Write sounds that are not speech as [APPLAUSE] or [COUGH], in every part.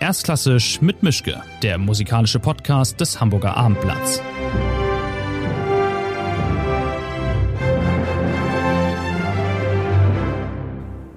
Erstklassisch mit Mischke, der musikalische Podcast des Hamburger Abendblatts.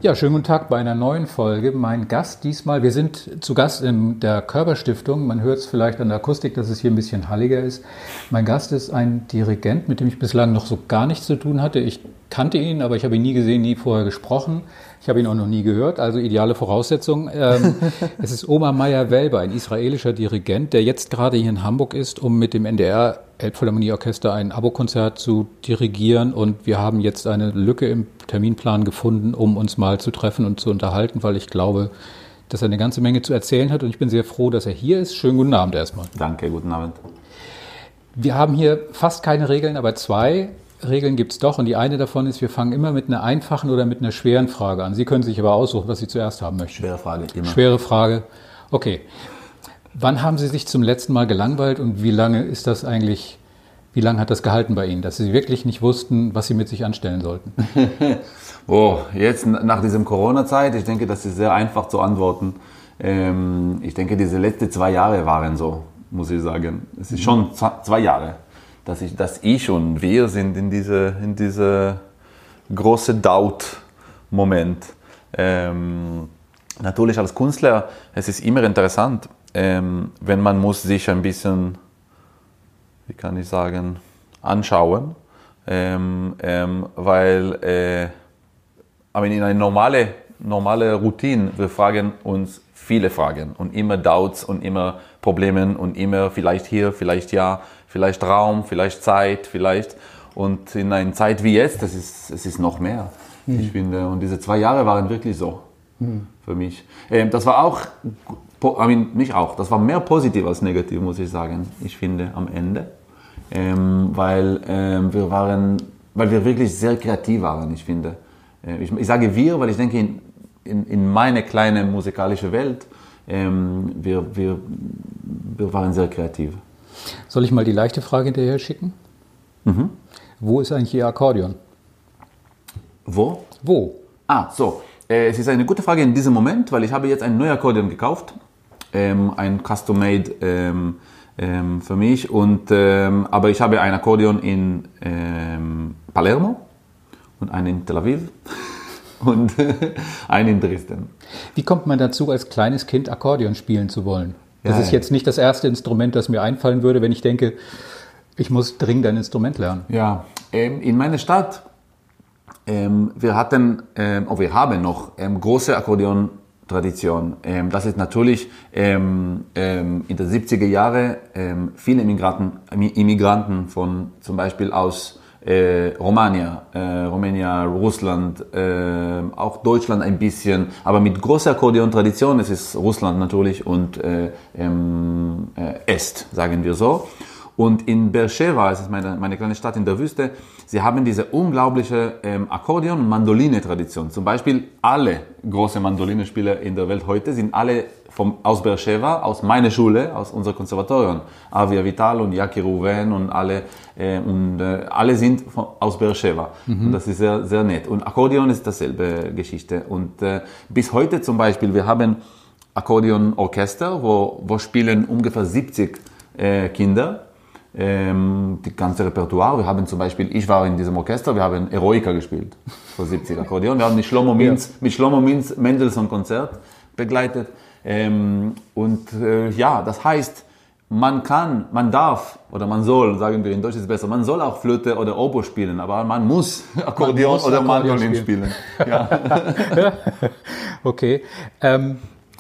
Ja, schönen guten Tag bei einer neuen Folge. Mein Gast diesmal, wir sind zu Gast in der Körperstiftung. Man hört es vielleicht an der Akustik, dass es hier ein bisschen halliger ist. Mein Gast ist ein Dirigent, mit dem ich bislang noch so gar nichts zu tun hatte. Ich kannte ihn, aber ich habe ihn nie gesehen, nie vorher gesprochen. Ich habe ihn auch noch nie gehört, also ideale Voraussetzung. Ähm, [LAUGHS] es ist Omar Meyer-Welber, ein israelischer Dirigent, der jetzt gerade hier in Hamburg ist, um mit dem NDR Elbphilharmonieorchester ein Abokonzert zu dirigieren. Und wir haben jetzt eine Lücke im Terminplan gefunden, um uns mal zu treffen und zu unterhalten, weil ich glaube, dass er eine ganze Menge zu erzählen hat. Und ich bin sehr froh, dass er hier ist. Schönen guten Abend erstmal. Danke, guten Abend. Wir haben hier fast keine Regeln, aber zwei Regeln gibt es doch und die eine davon ist, wir fangen immer mit einer einfachen oder mit einer schweren Frage an. Sie können sich aber aussuchen, was Sie zuerst haben möchten. Schwere Frage, immer. Schwere Frage. Okay. Wann haben Sie sich zum letzten Mal gelangweilt und wie lange ist das eigentlich, wie lange hat das gehalten bei Ihnen, dass Sie wirklich nicht wussten, was Sie mit sich anstellen sollten? [LAUGHS] oh, jetzt nach diesem Corona-Zeit, ich denke, das ist sehr einfach zu antworten. Ähm, ich denke, diese letzten zwei Jahre waren so, muss ich sagen. Es ist schon zwei Jahre dass ich, dass ich und wir sind in diese, in diese große Doubt-Moment. Ähm, natürlich als Künstler, es ist immer interessant, ähm, wenn man muss sich ein bisschen, wie kann ich sagen, anschauen, ähm, ähm weil äh, in einer normale, normale Routine, wir fragen uns viele Fragen und immer Doubts und immer Probleme und immer vielleicht hier, vielleicht ja, vielleicht Raum, vielleicht Zeit, vielleicht. Und in einer Zeit wie jetzt, das ist, es ist noch mehr. Mhm. Ich finde, und diese zwei Jahre waren wirklich so mhm. für mich. Ähm, das war auch, I mean, nicht auch, das war mehr positiv als negativ, muss ich sagen, ich finde, am Ende. Ähm, weil ähm, wir waren, weil wir wirklich sehr kreativ waren, ich finde. Äh, ich, ich, sage wir, weil ich denke, in, in, in meine kleine musikalische Welt, wir, wir, wir waren sehr kreativ. Soll ich mal die leichte Frage hinterher schicken? Mhm. Wo ist eigentlich Ihr Akkordeon? Wo? Wo? Ah, so. Äh, es ist eine gute Frage in diesem Moment, weil ich habe jetzt ein neues Akkordeon gekauft. Ähm, ein Custom-Made ähm, ähm, für mich. Und, ähm, aber ich habe ein Akkordeon in ähm, Palermo und einen in Tel Aviv [LAUGHS] und [LAUGHS] einen in Dresden. Wie kommt man dazu, als kleines Kind Akkordeon spielen zu wollen? Das ja, ist jetzt nicht das erste Instrument, das mir einfallen würde, wenn ich denke, ich muss dringend ein Instrument lernen. Ja, ähm, in meiner Stadt, ähm, wir hatten, ähm, oh, wir haben noch ähm, große Akkordeon-Tradition. Ähm, das ist natürlich ähm, in den 70er Jahren viele Immigranten, Immigranten von zum Beispiel aus äh, Romania, äh, Romania, Russland, äh, auch Deutschland ein bisschen, aber mit großer Akkordeon-Tradition, es ist Russland natürlich und äh, ähm, äh, Est, sagen wir so. Und in Beersheba, es ist meine, meine kleine Stadt in der Wüste, sie haben diese unglaubliche ähm, Akkordeon- und Mandoline-Tradition. Zum Beispiel alle große Mandolinespieler in der Welt heute sind alle vom, aus Beersheba, aus meiner Schule, aus unserem Konservatorium. Avia Vital und Jackie Rouven und alle, äh, und, äh, alle sind von, aus Beersheba. Mhm. Und das ist sehr, sehr nett. Und Akkordeon ist dasselbe Geschichte. Und äh, bis heute zum Beispiel, wir haben Akkordeon-Orchester, wo, wo spielen ungefähr 70 äh, Kinder ähm, die ganze Repertoire. Wir haben zum Beispiel, ich war in diesem Orchester, wir haben Eroica gespielt, vor 70 Akkordeon. Wir haben mit Shlomo Minz, mit Shlomo Minz Mendelssohn-Konzert begleitet. Ähm, und äh, ja, das heißt, man kann, man darf oder man soll, sagen wir in Deutsch ist es besser, man soll auch Flöte oder Oboe spielen, aber man muss Akkordeon man muss oder Mandolin spielen. spielen. [LAUGHS] Ja. [LAUGHS] okay. Ähm,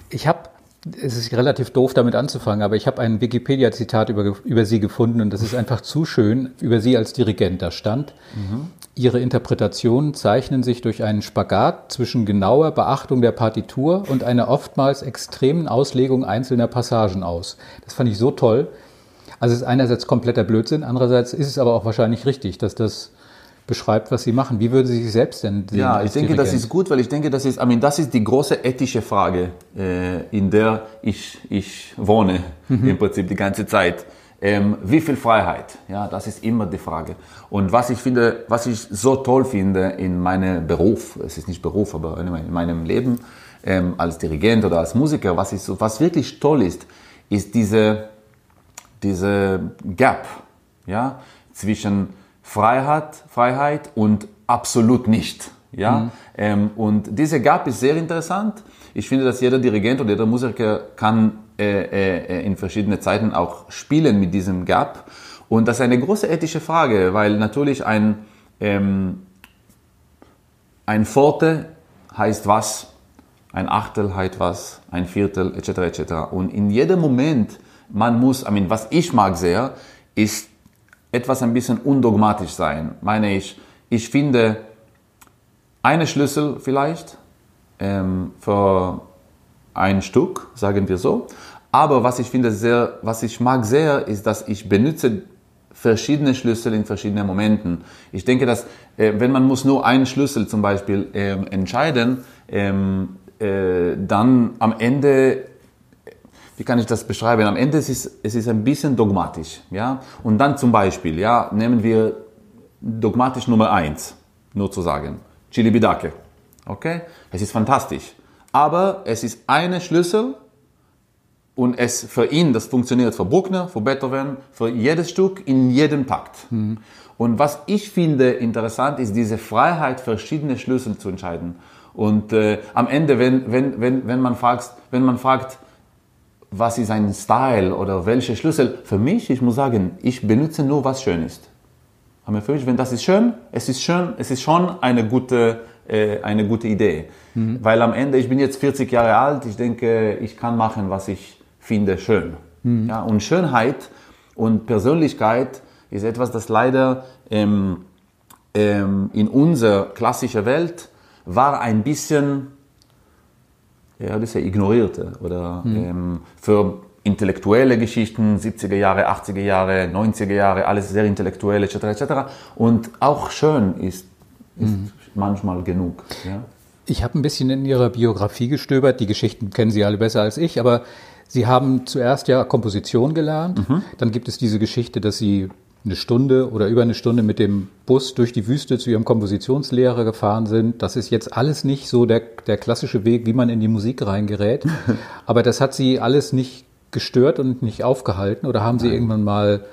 ich habe es ist relativ doof, damit anzufangen, aber ich habe ein Wikipedia-Zitat über, über Sie gefunden und das ist einfach zu schön über Sie als Dirigent. Da stand, mhm. Ihre Interpretationen zeichnen sich durch einen Spagat zwischen genauer Beachtung der Partitur und einer oftmals extremen Auslegung einzelner Passagen aus. Das fand ich so toll. Also es ist einerseits kompletter Blödsinn, andererseits ist es aber auch wahrscheinlich richtig, dass das beschreibt, was Sie machen. Wie würden Sie sich selbst denn sehen? Ja, ich denke, Dirigent? das ist gut, weil ich denke, das ist, I mean, das ist die große ethische Frage, äh, in der ich, ich wohne, mhm. im Prinzip die ganze Zeit. ähm, wie viel Freiheit? Ja, das ist immer die Frage. Und was ich finde, was ich so toll finde in meinem Beruf, es ist nicht Beruf, aber in meinem Leben ähm, als Dirigent oder als Musiker, was, ist, was wirklich toll ist, ist diese, diese Gap ja, zwischen Freiheit, Freiheit und absolut nicht. Ja? Mhm. Ähm, und diese Gap ist sehr interessant. Ich finde, dass jeder Dirigent oder jeder Musiker kann äh, äh, in verschiedene Zeiten auch spielen mit diesem Gap. Und das ist eine große ethische Frage, weil natürlich ein, ähm, ein Forte heißt was, ein Achtel heißt was, ein Viertel etc. etc. Und in jedem Moment, man muss, I mean, was ich mag sehr, ist etwas ein bisschen undogmatisch sein. Meine ich, ich finde eine Schlüssel vielleicht ähm, für ein Stück, sagen wir so. Aber was ich finde sehr, was ich mag sehr, ist, dass ich benutze verschiedene Schlüssel in verschiedenen Momenten. Ich denke, dass äh, wenn man muss nur einen Schlüssel zum Beispiel ähm, entscheiden, ähm, äh, dann am Ende wie kann ich das beschreiben? Am Ende ist es, ist ein bisschen dogmatisch, ja. Und dann zum Beispiel, ja, nehmen wir dogmatisch Nummer eins, nur zu sagen, Chili Bidake, okay? Es ist fantastisch, aber es ist eine Schlüssel und es für ihn, das funktioniert für Bruckner, für Beethoven, für jedes Stück in jedem Takt. Mhm. Und was ich finde interessant ist diese Freiheit, verschiedene Schlüssel zu entscheiden. Und äh, am Ende, wenn, wenn, wenn, wenn, man fragt, wenn man fragt, was ist ein Style oder welche Schlüssel, für mich, ich muss sagen, ich benutze nur, was schön ist. Aber für mich, wenn das ist schön, es ist schön, es ist schon eine gute, äh, eine gute Idee. Mhm. Weil am Ende, ich bin jetzt 40 Jahre alt, ich denke, ich kann machen, was ich finde schön. Mhm. Ja, und Schönheit und Persönlichkeit ist etwas, das leider ähm, ähm, in unserer klassischen Welt war ein bisschen, ja, das ist ja ignorierte oder mhm. ähm, für intellektuelle Geschichten, 70er Jahre, 80er Jahre, 90er Jahre, alles sehr intellektuell etc. etc. Und auch schön ist, ist mhm. manchmal genug. Ja? Ich habe ein bisschen in Ihrer Biografie gestöbert. Die Geschichten kennen Sie alle besser als ich, aber Sie haben zuerst ja Komposition gelernt. Mhm. Dann gibt es diese Geschichte, dass Sie eine Stunde oder über eine Stunde mit dem Bus durch die Wüste zu Ihrem Kompositionslehrer gefahren sind. Das ist jetzt alles nicht so der, der klassische Weg, wie man in die Musik reingerät. [LAUGHS] Aber das hat Sie alles nicht gestört und nicht aufgehalten? Oder haben Sie Nein. irgendwann mal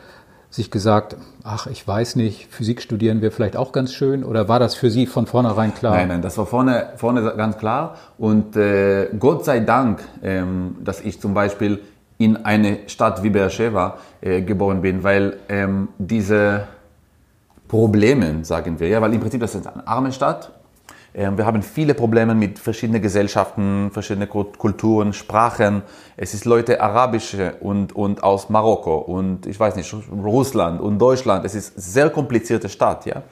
sich gesagt, ach, ich weiß nicht, Physik studieren wäre vielleicht auch ganz schön? Oder war das für Sie von vornherein klar? Nein, nein, das war vorne, vorne ganz klar. Und äh, Gott sei Dank, ähm, dass ich zum Beispiel in eine Stadt wie Beersheba äh, geboren bin, weil ähm, diese Probleme, sagen wir, ja, weil im Prinzip das ist eine arme Stadt, ähm, wir haben viele Probleme mit verschiedenen Gesellschaften, verschiedenen Kulturen, Sprachen. Es ist Leute arabische und, und aus Marokko und ich weiß nicht, Russland und Deutschland. Es ist eine sehr komplizierte Stadt, ja.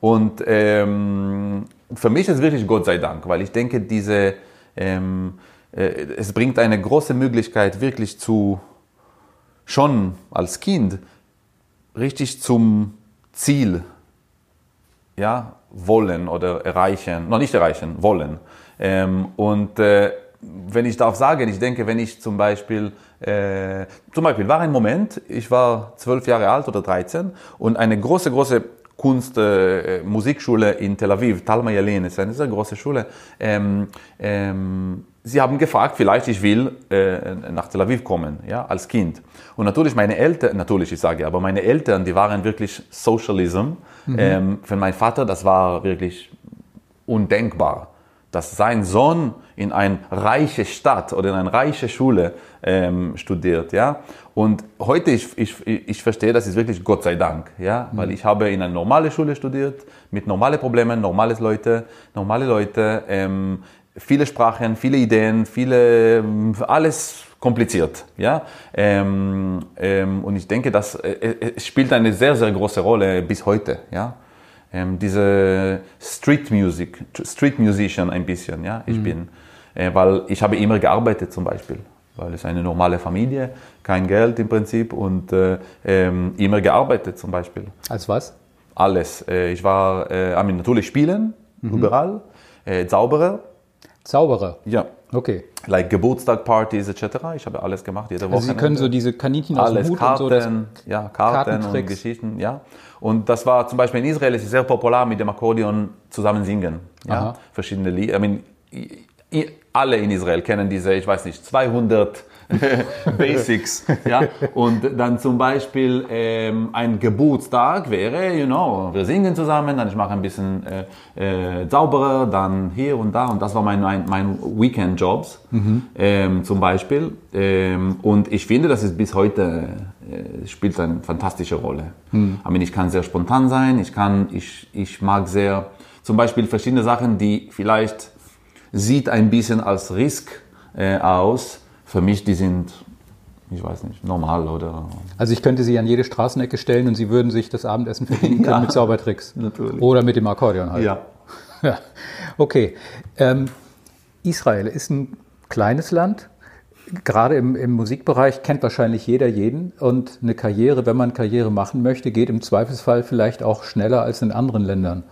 Und ähm, für mich ist es wirklich Gott sei Dank, weil ich denke, diese, ähm, äh, es bringt eine große Möglichkeit, wirklich zu, schon als Kind, richtig zum Ziel, ja, wollen oder erreichen, noch nicht erreichen, wollen. Ähm, und äh, wenn ich darf sagen, ich denke, wenn ich zum Beispiel, äh, zum Beispiel war ein Moment, ich war zwölf Jahre alt oder 13 und eine große, große Kunst, äh, Musikschule in Tel Aviv, Talma Yalin, ist eine sehr große Schule. Ähm, ähm, sie haben gefragt, vielleicht ich will äh, nach Tel Aviv kommen, ja, als Kind. Und natürlich meine Eltern, natürlich ich sage, aber meine Eltern, die waren wirklich Socialism. Mhm. Ähm, für meinen Vater, das war wirklich undenkbar, dass sein Sohn in eine reiche Stadt oder in eine reiche Schule ähm, studiert, ja. Und heute ich, ich, ich verstehe, das ist wirklich Gott sei Dank, ja, mhm. weil ich habe in einer normalen Schule studiert mit normalen Problemen, normale Leute, normale Leute, ähm, viele Sprachen, viele Ideen, viele alles kompliziert. Ja? Ähm, ähm, und ich denke, das äh, äh, spielt eine sehr, sehr große Rolle bis heute. Ja? Ähm, diese Street Music, Street Musician ein bisschen, ja, ich mhm. bin. Äh, weil ich habe immer gearbeitet zum Beispiel. Weil es eine normale Familie, kein Geld im Prinzip und äh, ähm, immer gearbeitet zum Beispiel. Als was? Alles. Äh, ich war äh, natürlich spielen, mhm. überall, Zauberer Zauberer. Ja. Okay. Like Geburtstagpartys etc. Ich habe alles gemacht, jede Woche. Also Sie können so diese Kaninchen aus dem alles Hut Karten, und so. Das, ja, Karten und. Geschichten, ja. Und das war zum Beispiel in Israel ist es sehr popular mit dem Akkordeon zusammen singen, ja. Aha. Verschiedene Lieder. I mean, alle in Israel kennen diese, ich weiß nicht, 200 [LAUGHS] Basics, ja. Und dann zum Beispiel ähm, ein Geburtstag wäre, you know, wir singen zusammen, dann ich mache ein bisschen äh, äh, sauberer, dann hier und da und das war mein, mein, mein Weekend-Jobs ähm, zum Beispiel. Ähm, und ich finde, das ist bis heute äh, spielt eine fantastische Rolle. Aber ich kann sehr spontan sein, ich kann, ich, ich mag sehr zum Beispiel verschiedene Sachen, die vielleicht sieht ein bisschen als Risk äh, aus. Für mich, die sind, ich weiß nicht, normal oder also ich könnte Sie an jede Straßenecke stellen und Sie würden sich das Abendessen verdienen können [LAUGHS] Ja. mit Zaubertricks. Natürlich. Oder mit dem Akkordeon halt. ja. [LAUGHS] Ja. Okay. Ähm, Israel ist ein kleines Land. Gerade im, im Musikbereich kennt wahrscheinlich jeder jeden. Und eine Karriere, wenn man Karriere machen möchte, geht im Zweifelsfall vielleicht auch schneller als in anderen Ländern.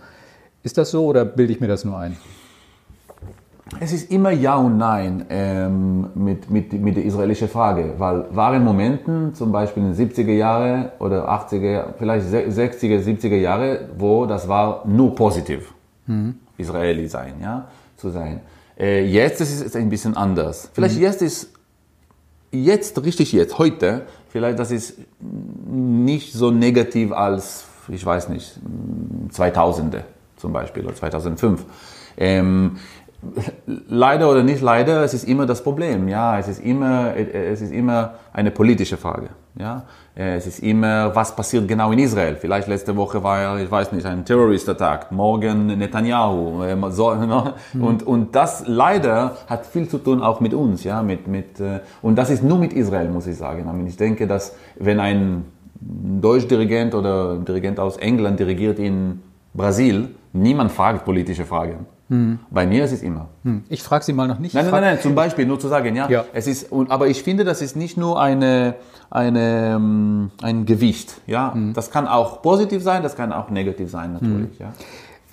Ist das so oder bilde ich mir das nur ein? Es ist immer Ja und Nein ähm, mit, mit, mit der israelischen Frage, weil waren Momenten, zum Beispiel in den 70er Jahre oder 80er, vielleicht 60er, 70er Jahre, wo das war nur positiv, Israeli sein, ja, zu sein. Äh, jetzt ist es ein bisschen anders. Vielleicht jetzt ist, jetzt, richtig jetzt, heute, vielleicht das ist nicht so negativ als, ich weiß nicht, 2000er zum Beispiel oder 2005. Ähm, leider oder nicht leider, es ist immer das Problem. Ja, es ist immer, es ist immer eine politische Frage. Ja, es ist immer, was passiert genau in Israel. Vielleicht letzte Woche war ja, ich weiß nicht, ein Terrorist-Attack, morgen Netanyahu. So, [LAUGHS] ne? und, und das leider hat viel zu tun auch mit uns. Ja, mit, mit, äh, und das ist nur mit Israel, muss ich sagen. Ich denke, dass wenn ein Deutschdirigent oder ein Dirigent aus England dirigiert in Brasil, niemand fragt politische Fragen. Bei mir ist es immer. Hm. Ich frage Sie mal noch nicht. Nein, nein, nein, nein, zum Beispiel, nur zu sagen, ja. Ja. Es ist, und, aber ich finde, das ist nicht nur eine, eine, ähm, ein Gewicht, ja. Das kann auch positiv sein, das kann auch negativ sein, natürlich, ja.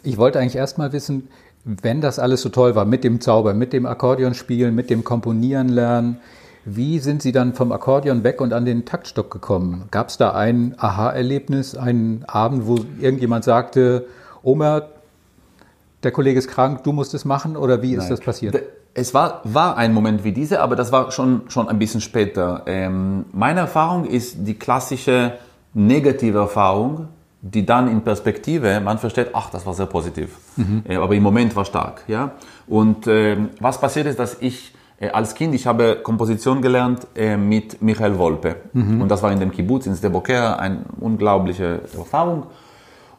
Ich wollte eigentlich erst mal wissen, wenn das alles so toll war mit dem Zauber, mit dem Akkordeonspielen, mit dem Komponieren lernen, wie sind Sie dann vom Akkordeon weg und an den Taktstock gekommen? Gab es da ein Aha-Erlebnis, einen Abend, wo irgendjemand sagte, Oma, der Kollege ist krank, du musst es machen oder wie ist das passiert? Es war, war ein Moment wie dieser, aber das war schon, schon ein bisschen später. Ähm, meine Erfahrung ist die klassische negative Erfahrung, die dann in Perspektive, man versteht, ach, das war sehr positiv. Äh, aber im Moment war stark. Ja? Und ähm, was passiert ist, dass ich äh, als Kind, ich habe Komposition gelernt äh, mit Michael Wolpe. Und das war in dem Kibbutz in Sdeboker, eine unglaubliche Erfahrung.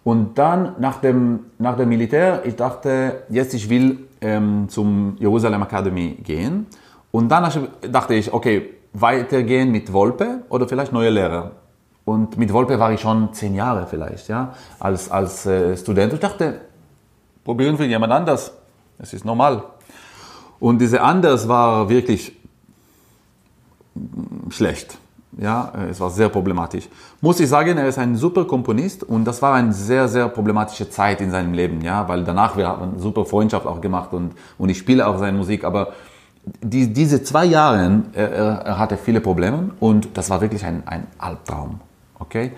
Und dann nach dem, nach dem Militär, ich dachte, jetzt ich will ähm, zum Jerusalem Academy gehen. Und dann dachte ich, okay, weitergehen mit Wolpe oder vielleicht neue Lehrer. Und mit Wolpe war ich schon zehn Jahre vielleicht, ja, als, als äh, Student. Ich dachte, probieren wir jemand anders. Es ist normal. Und diese anders war wirklich schlecht. Ja, äh, es war sehr problematisch. Muss ich sagen, er ist ein super Komponist und das war eine sehr, sehr problematische Zeit in seinem Leben, ja, weil danach wir haben eine super Freundschaft auch gemacht und, und ich spiele auch seine Musik, aber die, diese zwei Jahre, er, er, er hatte viele Probleme und das war wirklich ein, ein Albtraum, okay?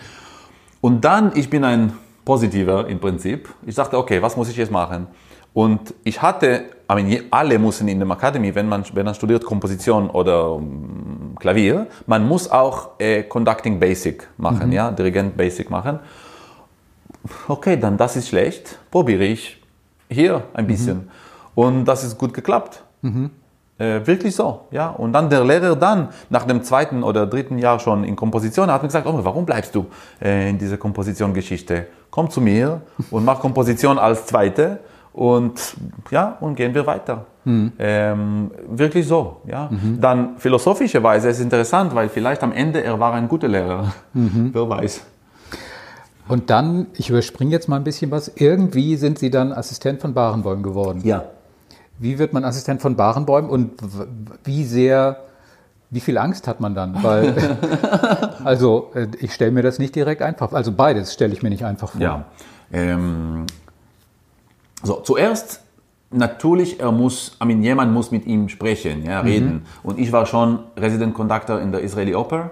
Und dann, ich bin ein Positiver im Prinzip. Ich dachte, okay, was muss ich jetzt machen? Und ich hatte, I mean, alle müssen in der Academy, wenn man, wenn man studiert Komposition oder Klavier, man muss auch äh, Conducting Basic machen, ja, Dirigent Basic machen. Okay, dann das ist schlecht, probiere ich hier ein bisschen. Und das ist gut geklappt. Äh, wirklich so, ja. Und dann der Lehrer dann, nach dem zweiten oder dritten Jahr schon in Komposition, hat mir gesagt, oh, warum bleibst du äh, in dieser Komposition-Geschichte? Komm zu mir und mach Komposition als zweite und ja, und gehen wir weiter. Ähm, wirklich so, ja. Dann philosophischerweise ist es interessant, weil vielleicht am Ende er war ein guter Lehrer. [LAUGHS] Wer weiß. Und dann, ich überspringe jetzt mal ein bisschen was, irgendwie sind Sie dann Assistent von Barenbäum geworden. Ja. Wie wird man Assistent von Barenbäumen und wie sehr, wie viel Angst hat man dann? Weil, [LAUGHS] [LAUGHS] also äh, ich stelle mir das nicht direkt einfach, also beides stelle ich mir nicht einfach vor. Ja. Ähm, so, zuerst natürlich, er muss, I mean, jemand muss mit ihm sprechen, ja, reden. Mhm. Und ich war schon Resident Conductor in der Israeli Oper,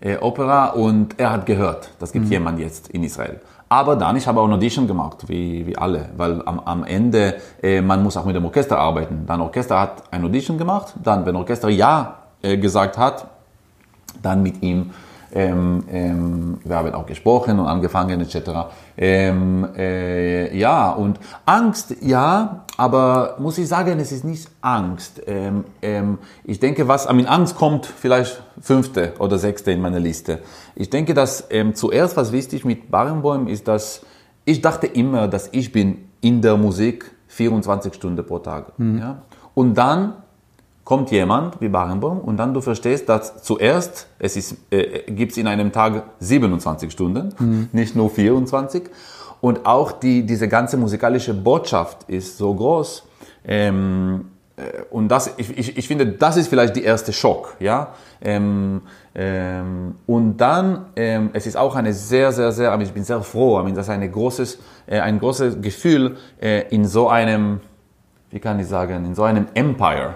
äh, Opera und er hat gehört, das gibt mhm. jemand jetzt in Israel. Aber dann, ich habe auch eine Audition gemacht, wie, wie alle, weil am, am Ende, äh, man muss auch mit dem Orchester arbeiten. Dann Orchester hat ein Audition gemacht, dann, wenn Orchester Ja äh, gesagt hat, dann mit ihm ähm, ähm, wir haben auch gesprochen und angefangen etc. Ähm, äh, ja, und Angst, ja, aber muss ich sagen, es ist nicht Angst. Ähm, ähm, ich denke, was, I mean, Angst kommt vielleicht fünfte oder sechste in meiner Liste. Ich denke, dass ähm, zuerst was wichtig mit Barenboim ist, dass ich dachte immer, dass ich bin in der Musik 24 Stunden pro Tag. Mhm. Ja? Und dann kommt jemand wie Barenboim und dann du verstehst, dass zuerst es ist, äh, gibt es in einem Tag 27 Stunden, mhm. nicht nur 24. Und auch die, diese ganze musikalische Botschaft ist so groß. Ähm, äh, und das, ich, ich, ich finde, das ist vielleicht der erste Schock, ja. Ähm, ähm, und dann, ähm, es ist auch eine sehr, sehr, sehr, aber ich bin sehr froh, ich meine, das ist eine großes, äh, ein großes Gefühl äh, in so einem, wie kann ich sagen, in so einem Empire,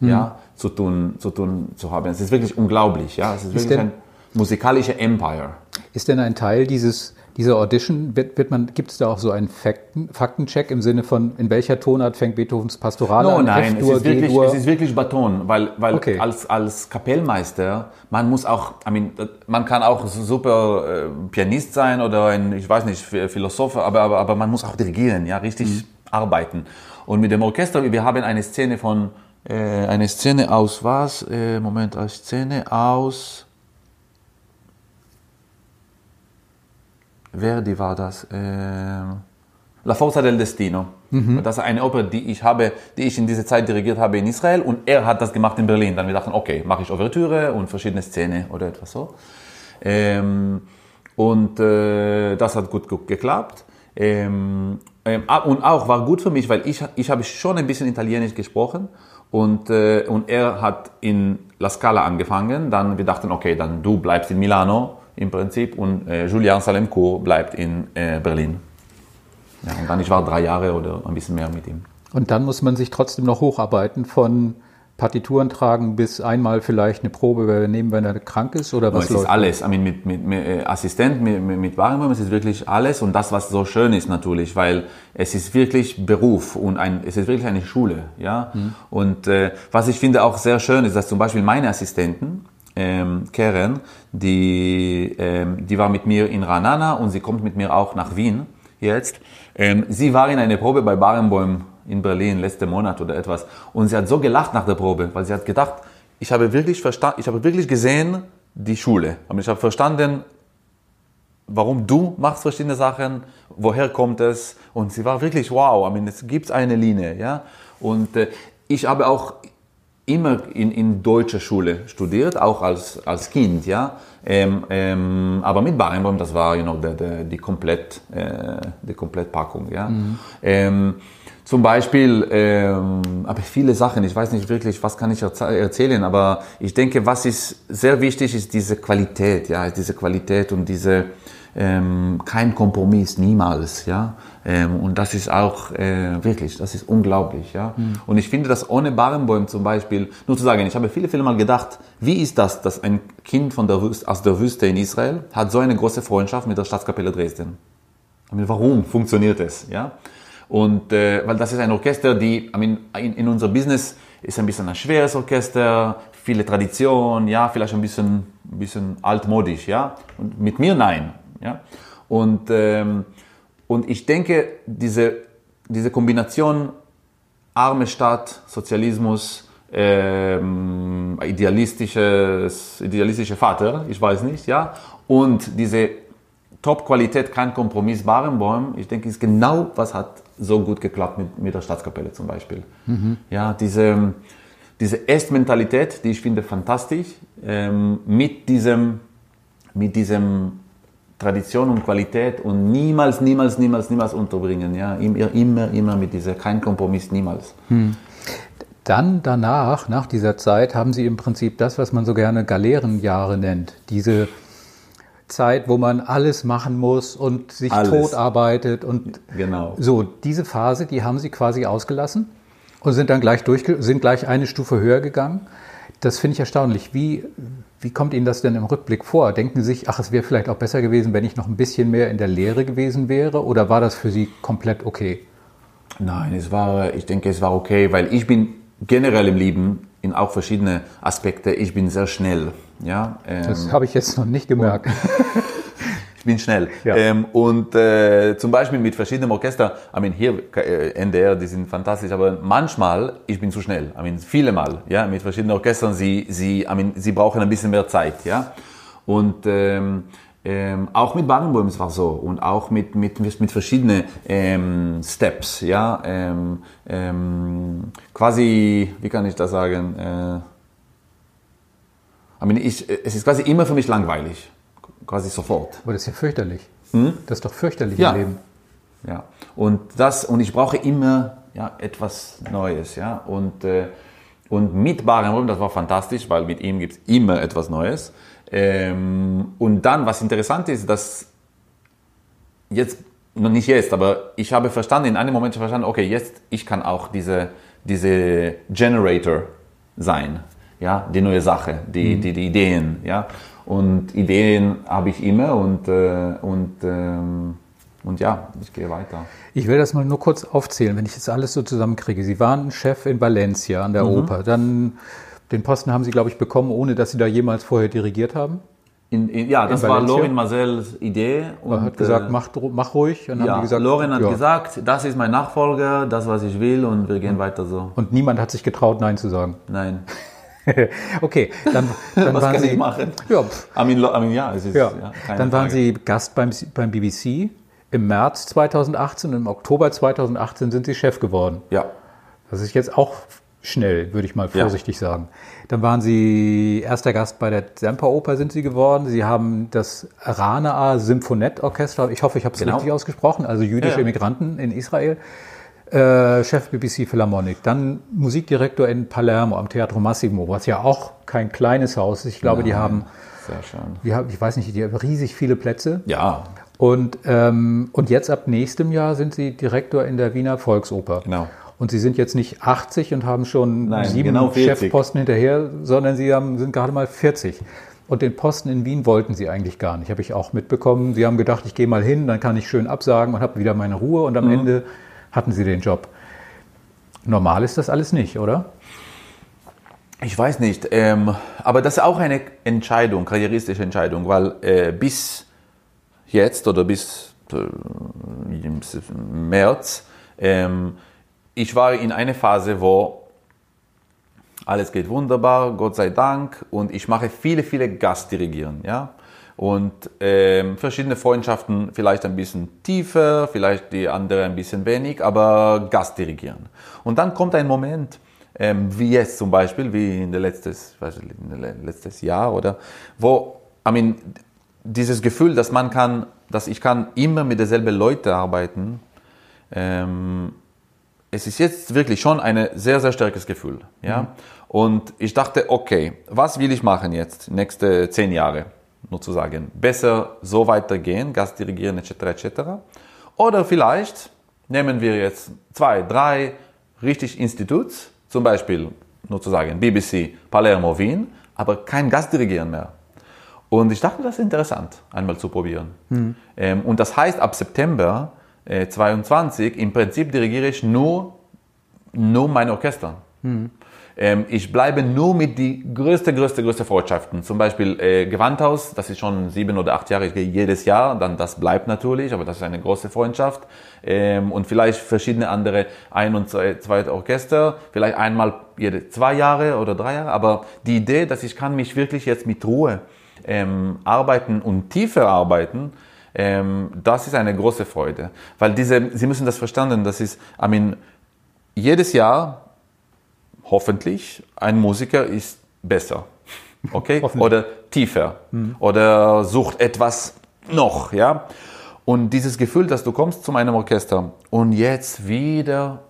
mhm. ja, zu tun, zu tun zu haben. Es ist wirklich unglaublich, ja. Es ist, ist wirklich ein musikalischer Empire. Ist denn ein Teil dieses dieser Audition, wird, wird man, gibt es da auch so einen Fakten, Faktencheck im Sinne von, in welcher Tonart fängt Beethovens Pastorale no, an? Nein, es ist, wirklich, es ist wirklich Baton, weil, weil okay. als, als Kapellmeister, man muss auch, I mean, man kann auch super äh, Pianist sein oder ein, ich weiß nicht, Philosoph, aber, aber, aber man muss auch dirigieren, ja, richtig mhm. arbeiten. Und mit dem Orchester, wir haben eine Szene von, äh, eine Szene aus was? Äh, Moment, eine Szene aus. Verdi war das. Ähm, La Forza del Destino. Mhm. Das ist eine Oper, die ich habe, die ich in dieser Zeit dirigiert habe in Israel und er hat das gemacht in Berlin. Dann wir dachten, okay, mache ich Ouvertüre und verschiedene Szenen oder etwas so. Ähm, und äh, das hat gut, gut geklappt. Ähm, ähm, und auch war gut für mich, weil ich, ich habe schon ein bisschen Italienisch gesprochen und, äh, und er hat in La Scala angefangen. Dann wir dachten, okay, dann du bleibst in Milano im Prinzip und äh, Julian Salemcourt bleibt in äh, Berlin. Ja, und dann ich war drei Jahre oder ein bisschen mehr mit ihm. Und dann muss man sich trotzdem noch hocharbeiten von Partituren tragen bis einmal vielleicht eine Probe übernehmen, wenn er krank ist oder was no, es läuft? ist alles. I mean, mit, mit, mit äh, Assistent, mit, mit Warenraum, es ist wirklich alles und das, was so schön ist natürlich, weil es ist wirklich Beruf und ein, es ist wirklich eine Schule, ja. Mhm. Und äh, was ich finde auch sehr schön ist, dass zum Beispiel meine Assistenten, ähm, Karen, die, ähm, die war mit mir in Ranana und sie kommt mit mir auch nach Wien jetzt. Ähm, sie war in einer Probe bei Barenboim in Berlin letzten Monat oder etwas. Und sie hat so gelacht nach der Probe, weil sie hat gedacht, ich habe wirklich verstanden, ich habe wirklich gesehen die Schule. Und ich habe verstanden, warum du machst verschiedene Sachen, woher kommt es. Und sie war wirklich wow. I mean, es gibt eine Linie, ja. Und äh, ich habe auch immer in, in deutscher Schule studiert, auch als, als Kind, ja. Ähm, ähm, aber mit Barenboim, das war you know, die, die, die, Komplett, äh, die Komplettpackung, ja. Mhm. Ähm, zum Beispiel, ähm, aber viele Sachen, ich weiß nicht wirklich, was kann ich erzählen, aber ich denke, was ist sehr wichtig, ist diese Qualität, ja, diese Qualität und diese, ähm, kein Kompromiss, niemals, ja. Ähm, und das ist auch äh, wirklich, das ist unglaublich, ja. Mhm. Und ich finde, dass ohne Barenbäum zum Beispiel, nur zu sagen, ich habe viele, viele Mal gedacht, wie ist das, dass ein Kind von der Wüste, aus der Wüste in Israel hat so eine große Freundschaft mit der Staatskapelle Dresden? Warum funktioniert es, ja? Und äh, weil das ist ein Orchester, die, I mean, in, in unser Business ist ein bisschen ein schweres Orchester, viele Tradition, ja, vielleicht ein bisschen, bisschen altmodisch, ja. Und mit mir nein, ja. Und, ähm, und ich denke, diese, diese Kombination arme Stadt, Sozialismus, ähm, idealistisches, idealistischer Vater, ich weiß nicht, ja, und diese Top-Qualität, kein Kompromiss, Barenbäum, ich denke, ist genau, was hat so gut geklappt mit, mit der Staatskapelle zum Beispiel. Mhm. Ja, diese, diese Est-Mentalität, die ich finde fantastisch, ähm, mit diesem, mit diesem Tradition und Qualität und niemals, niemals, niemals, niemals unterbringen. Ja, immer, immer, immer mit dieser, kein Kompromiss, niemals. Mhm. Dann danach, nach dieser Zeit, haben Sie im Prinzip das, was man so gerne Galeerenjahre nennt. Diese Zeit, wo man alles machen muss und sich Alles. tot arbeitet und Genau. so diese Phase, die haben sie quasi ausgelassen und sind dann gleich durch, sind gleich eine Stufe höher gegangen. Das finde ich erstaunlich. Wie, wie kommt Ihnen das denn im Rückblick vor? Denken Sie sich, ach, es wäre vielleicht auch besser gewesen, wenn ich noch ein bisschen mehr in der Lehre gewesen wäre? Oder war das für Sie komplett okay? Nein, es war, ich denke, es war okay, weil ich bin generell im Leben in auch verschiedene Aspekte, ich bin sehr schnell. Ja, ähm, Das habe ich jetzt noch nicht gemerkt. [LAUGHS] ich bin schnell. Ja. Ähm, und äh, zum Beispiel mit verschiedenen Orchestern, I mean, hier, äh, NDR, die sind fantastisch, aber manchmal, ich bin zu schnell. I mean, viele Mal, ja, mit verschiedenen Orchestern, sie, sie, I mean, sie brauchen ein bisschen mehr Zeit, ja. Und ähm, ähm, auch mit Barenboim es war so und auch mit, mit, mit verschiedenen ähm, Steps, ja. Ähm, ähm, quasi, wie kann ich das sagen? Äh, I mean, ich, es ist quasi immer für mich langweilig, quasi sofort. Aber das ist ja fürchterlich. Das ist doch fürchterlich Ja. im Leben. Ja, und das und ich brauche immer ja, etwas Neues, ja. Und, äh, und mit Barenboim, das war fantastisch, weil mit ihm gibt es immer etwas Neues. Ähm, und dann, was interessant ist, dass jetzt, noch nicht jetzt, aber ich habe verstanden, in einem Moment verstanden, okay, jetzt, ich kann auch diese, diese Generator sein, ja, die neue Sache, die, die, die Ideen, ja. Und Ideen habe ich immer und, äh, und, ähm, und ja, ich gehe weiter. Ich will das mal nur kurz aufzählen, wenn ich jetzt alles so zusammenkriege. Sie waren Chef in Valencia an der Mhm. Oper. Dann den Posten haben Sie, glaube ich, bekommen, ohne dass Sie da jemals vorher dirigiert haben. In, in, ja, das In war Valencia? Lorin Marcells Idee. Er hat gesagt, äh, mach, dru- mach ruhig. Und dann ja, haben die gesagt, Lorin hat ja. gesagt, das ist mein Nachfolger, das, was ich will und wir gehen weiter so. Und niemand hat sich getraut, Nein zu sagen. Nein. [LAUGHS] okay, dann, dann Was waren kann Sie. ich machen? Ja, I mean, ja, es ist, ja. ja, dann waren Frage. Sie Gast beim, beim BBC im März 2018 und im Oktober 2018 sind Sie Chef geworden. Ja, Das ist jetzt auch schnell, würde ich mal Ja. vorsichtig sagen. Dann waren Sie erster Gast bei der Semperoper sind Sie geworden. Sie haben das Ranaa Symphonet-Orchester, ich hoffe, ich habe es Genau. richtig ausgesprochen, also jüdische Ja, ja. Immigranten in Israel. Äh, Chef BBC Philharmonic, dann Musikdirektor in Palermo am Teatro Massimo, was ja auch kein kleines Haus ist. Ich glaube, die haben, sehr schön. die haben, ich weiß nicht, die haben riesig viele Plätze. Ja, Und, ähm, und jetzt ab nächstem Jahr sind Sie Direktor in der Wiener Volksoper. Genau. Und Sie sind jetzt nicht 80 und haben schon Nein, sieben genau 40. Chefposten hinterher, sondern Sie haben, sind gerade mal 40. Und den Posten in Wien wollten Sie eigentlich gar nicht, habe ich auch mitbekommen. Sie haben gedacht, ich gehe mal hin, dann kann ich schön absagen und habe wieder meine Ruhe. Und am Mhm. Ende hatten Sie den Job. Normal ist das alles nicht, oder? ich weiß nicht, ähm, aber das ist auch eine Entscheidung, karrieristische Entscheidung, weil äh, bis jetzt oder bis äh, März, ähm, ich war in einer Phase, wo alles geht wunderbar, Gott sei Dank, und ich mache viele, viele Gastdirigieren, ja. Und ähm, verschiedene Freundschaften, vielleicht ein bisschen tiefer, vielleicht die andere ein bisschen wenig, aber Gastdirigieren. Und dann kommt ein Moment, ähm, wie jetzt zum Beispiel, wie in der letztes, weiß ich, in der le- letztes Jahr oder, wo, I mean, dieses Gefühl, dass man kann, dass ich kann immer mit derselben Leute arbeiten, ähm, es ist jetzt wirklich schon ein sehr, sehr starkes Gefühl. Ja? Und ich dachte, okay, was will ich machen jetzt, nächste zehn Jahre, nur zu sagen, besser so weitergehen, Gastdirigieren etc. etc. Oder vielleicht nehmen wir jetzt zwei, drei richtig Instituts, zum Beispiel, nur zu sagen, BBC, Palermo, Wien, aber kein Gastdirigieren mehr. Und ich dachte, das ist interessant, einmal zu probieren. Ähm, und das heißt, ab September äh, 22, im Prinzip dirigiere ich nur, nur mein Orchester. Ähm, ich bleibe nur mit die größte, größte, größte Freundschaften. Zum Beispiel äh, Gewandhaus, das ist schon sieben oder acht Jahre, ich gehe jedes Jahr, dann das bleibt natürlich, aber das ist eine große Freundschaft. Ähm, und vielleicht verschiedene andere ein- und zwei, zweite Orchester, vielleicht einmal jede zwei Jahre oder drei Jahre. Aber die Idee, dass ich kann mich wirklich jetzt mit Ruhe ähm, arbeiten und tiefer arbeiten, ähm, das ist eine große Freude. Weil diese, Sie müssen das verstanden, das ist, I mean, jedes Jahr hoffentlich ein Musiker ist besser. Okay? [LAUGHS] Oder tiefer. Oder sucht etwas noch, ja? Und dieses Gefühl, dass du kommst zu meinem Orchester und jetzt wieder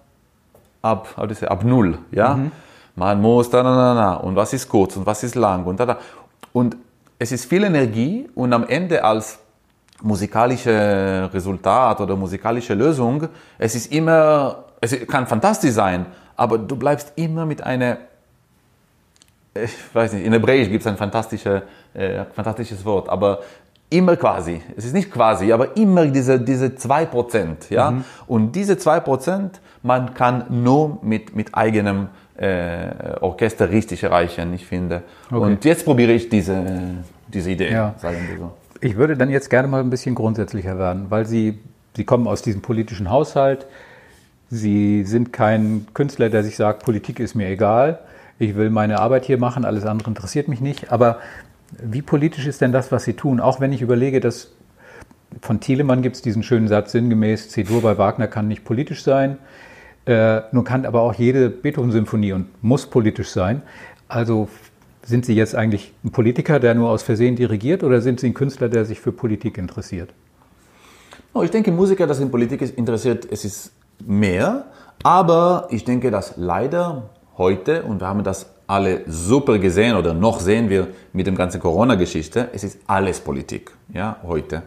ab, ab null, ja? Man muss da, na, na, na. Und was ist kurz und was ist lang und da, da. Und es ist viel Energie und am Ende als musikalische Resultat oder musikalische Lösung, es ist immer, es kann fantastisch sein, aber du bleibst immer mit einer, ich weiß nicht, in Hebräisch gibt es ein fantastische, äh, fantastisches Wort, aber immer quasi, es ist nicht quasi, aber immer diese, diese 2%, ja, mhm. und diese 2%, man kann nur mit, mit eigenem äh, Orchester richtig erreichen, ich finde. Okay. Und jetzt probiere ich diese, diese Idee, ja. sagen wir so. Ich würde dann jetzt gerne mal ein bisschen grundsätzlicher werden, weil Sie, Sie kommen aus diesem politischen Haushalt. Sie sind kein Künstler, der sich sagt, Politik ist mir egal. Ich will meine Arbeit hier machen, alles andere interessiert mich nicht. Aber wie politisch ist denn das, was Sie tun? Auch wenn ich überlege, dass von Thielemann gibt es diesen schönen Satz sinngemäß, C-Dur bei Wagner kann nicht politisch sein. Äh, nun kann aber auch jede Beethoven-Symphonie und muss politisch sein. Also sind Sie jetzt eigentlich ein Politiker, der nur aus Versehen dirigiert, oder sind Sie ein Künstler, der sich für Politik interessiert? Oh, ich denke, Musiker, das in Politik interessiert, es ist mehr. Aber ich denke, dass leider heute, und wir haben das alle super gesehen oder noch sehen wir mit dem ganzen Corona-Geschichte, es ist alles Politik, ja, heute.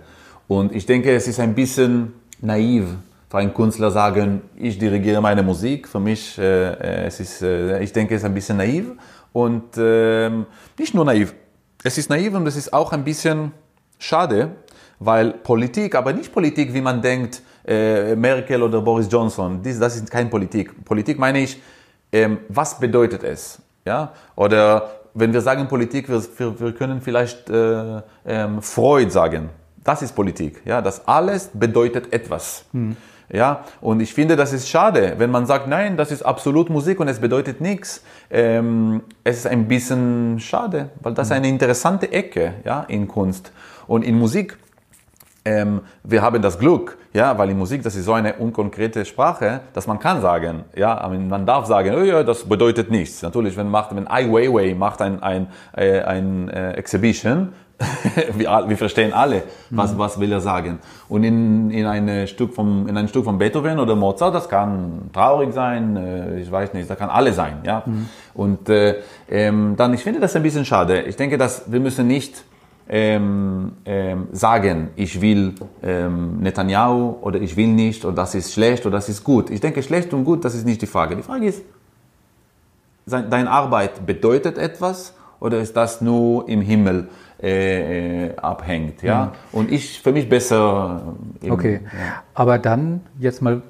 Und ich denke, es ist ein bisschen naiv, für einen Künstler sagen, ich dirigiere meine Musik. Für mich, äh, äh es ist, äh, ich denke, es ist ein bisschen naiv. Und äh, nicht nur naiv, es ist naiv und es ist auch ein bisschen schade, weil Politik, aber nicht Politik, wie man denkt, äh, Merkel oder Boris Johnson, dies, das ist keine Politik. Politik meine ich, ähm, was bedeutet es? Ja? Oder wenn wir sagen Politik, wir, wir, wir können vielleicht äh, ähm, Freud sagen. Das ist Politik. Ja? Das alles bedeutet etwas. Hm. Ja, und ich finde, das ist schade, wenn man sagt, nein, das ist absolut Musik und es bedeutet nichts. Ähm, es ist ein bisschen schade, weil das ist eine interessante Ecke ja, in Kunst. Und in Musik, ähm, wir haben das Glück, ja, weil in Musik, das ist so eine unkonkrete Sprache, dass man kann sagen, ja, man darf sagen, oh ja, das bedeutet nichts. Natürlich, wenn, macht, wenn Ai Weiwei macht ein, ein, äh, ein, ein äh, Exhibition, [LAUGHS] wir, wir, verstehen alle, was, was will er sagen. Und in, in, ein Stück vom, in ein Stück von Beethoven oder Mozart, das kann traurig sein, äh, ich weiß nicht, das kann alle sein. Ja? Mhm. Und äh, ähm, dann, ich finde das ein bisschen schade. Ich denke, dass wir müssen nicht ähm, ähm, sagen, ich will ähm, Netanyahu oder ich will nicht oder das ist schlecht oder das ist gut. Ich denke, schlecht und gut, das ist nicht die Frage. Die Frage ist, deine Arbeit bedeutet etwas oder ist das nur im Himmel? Äh, äh, abhängt. Ja? Mhm. Und ich für mich besser. Im, okay, ja. aber dann jetzt mal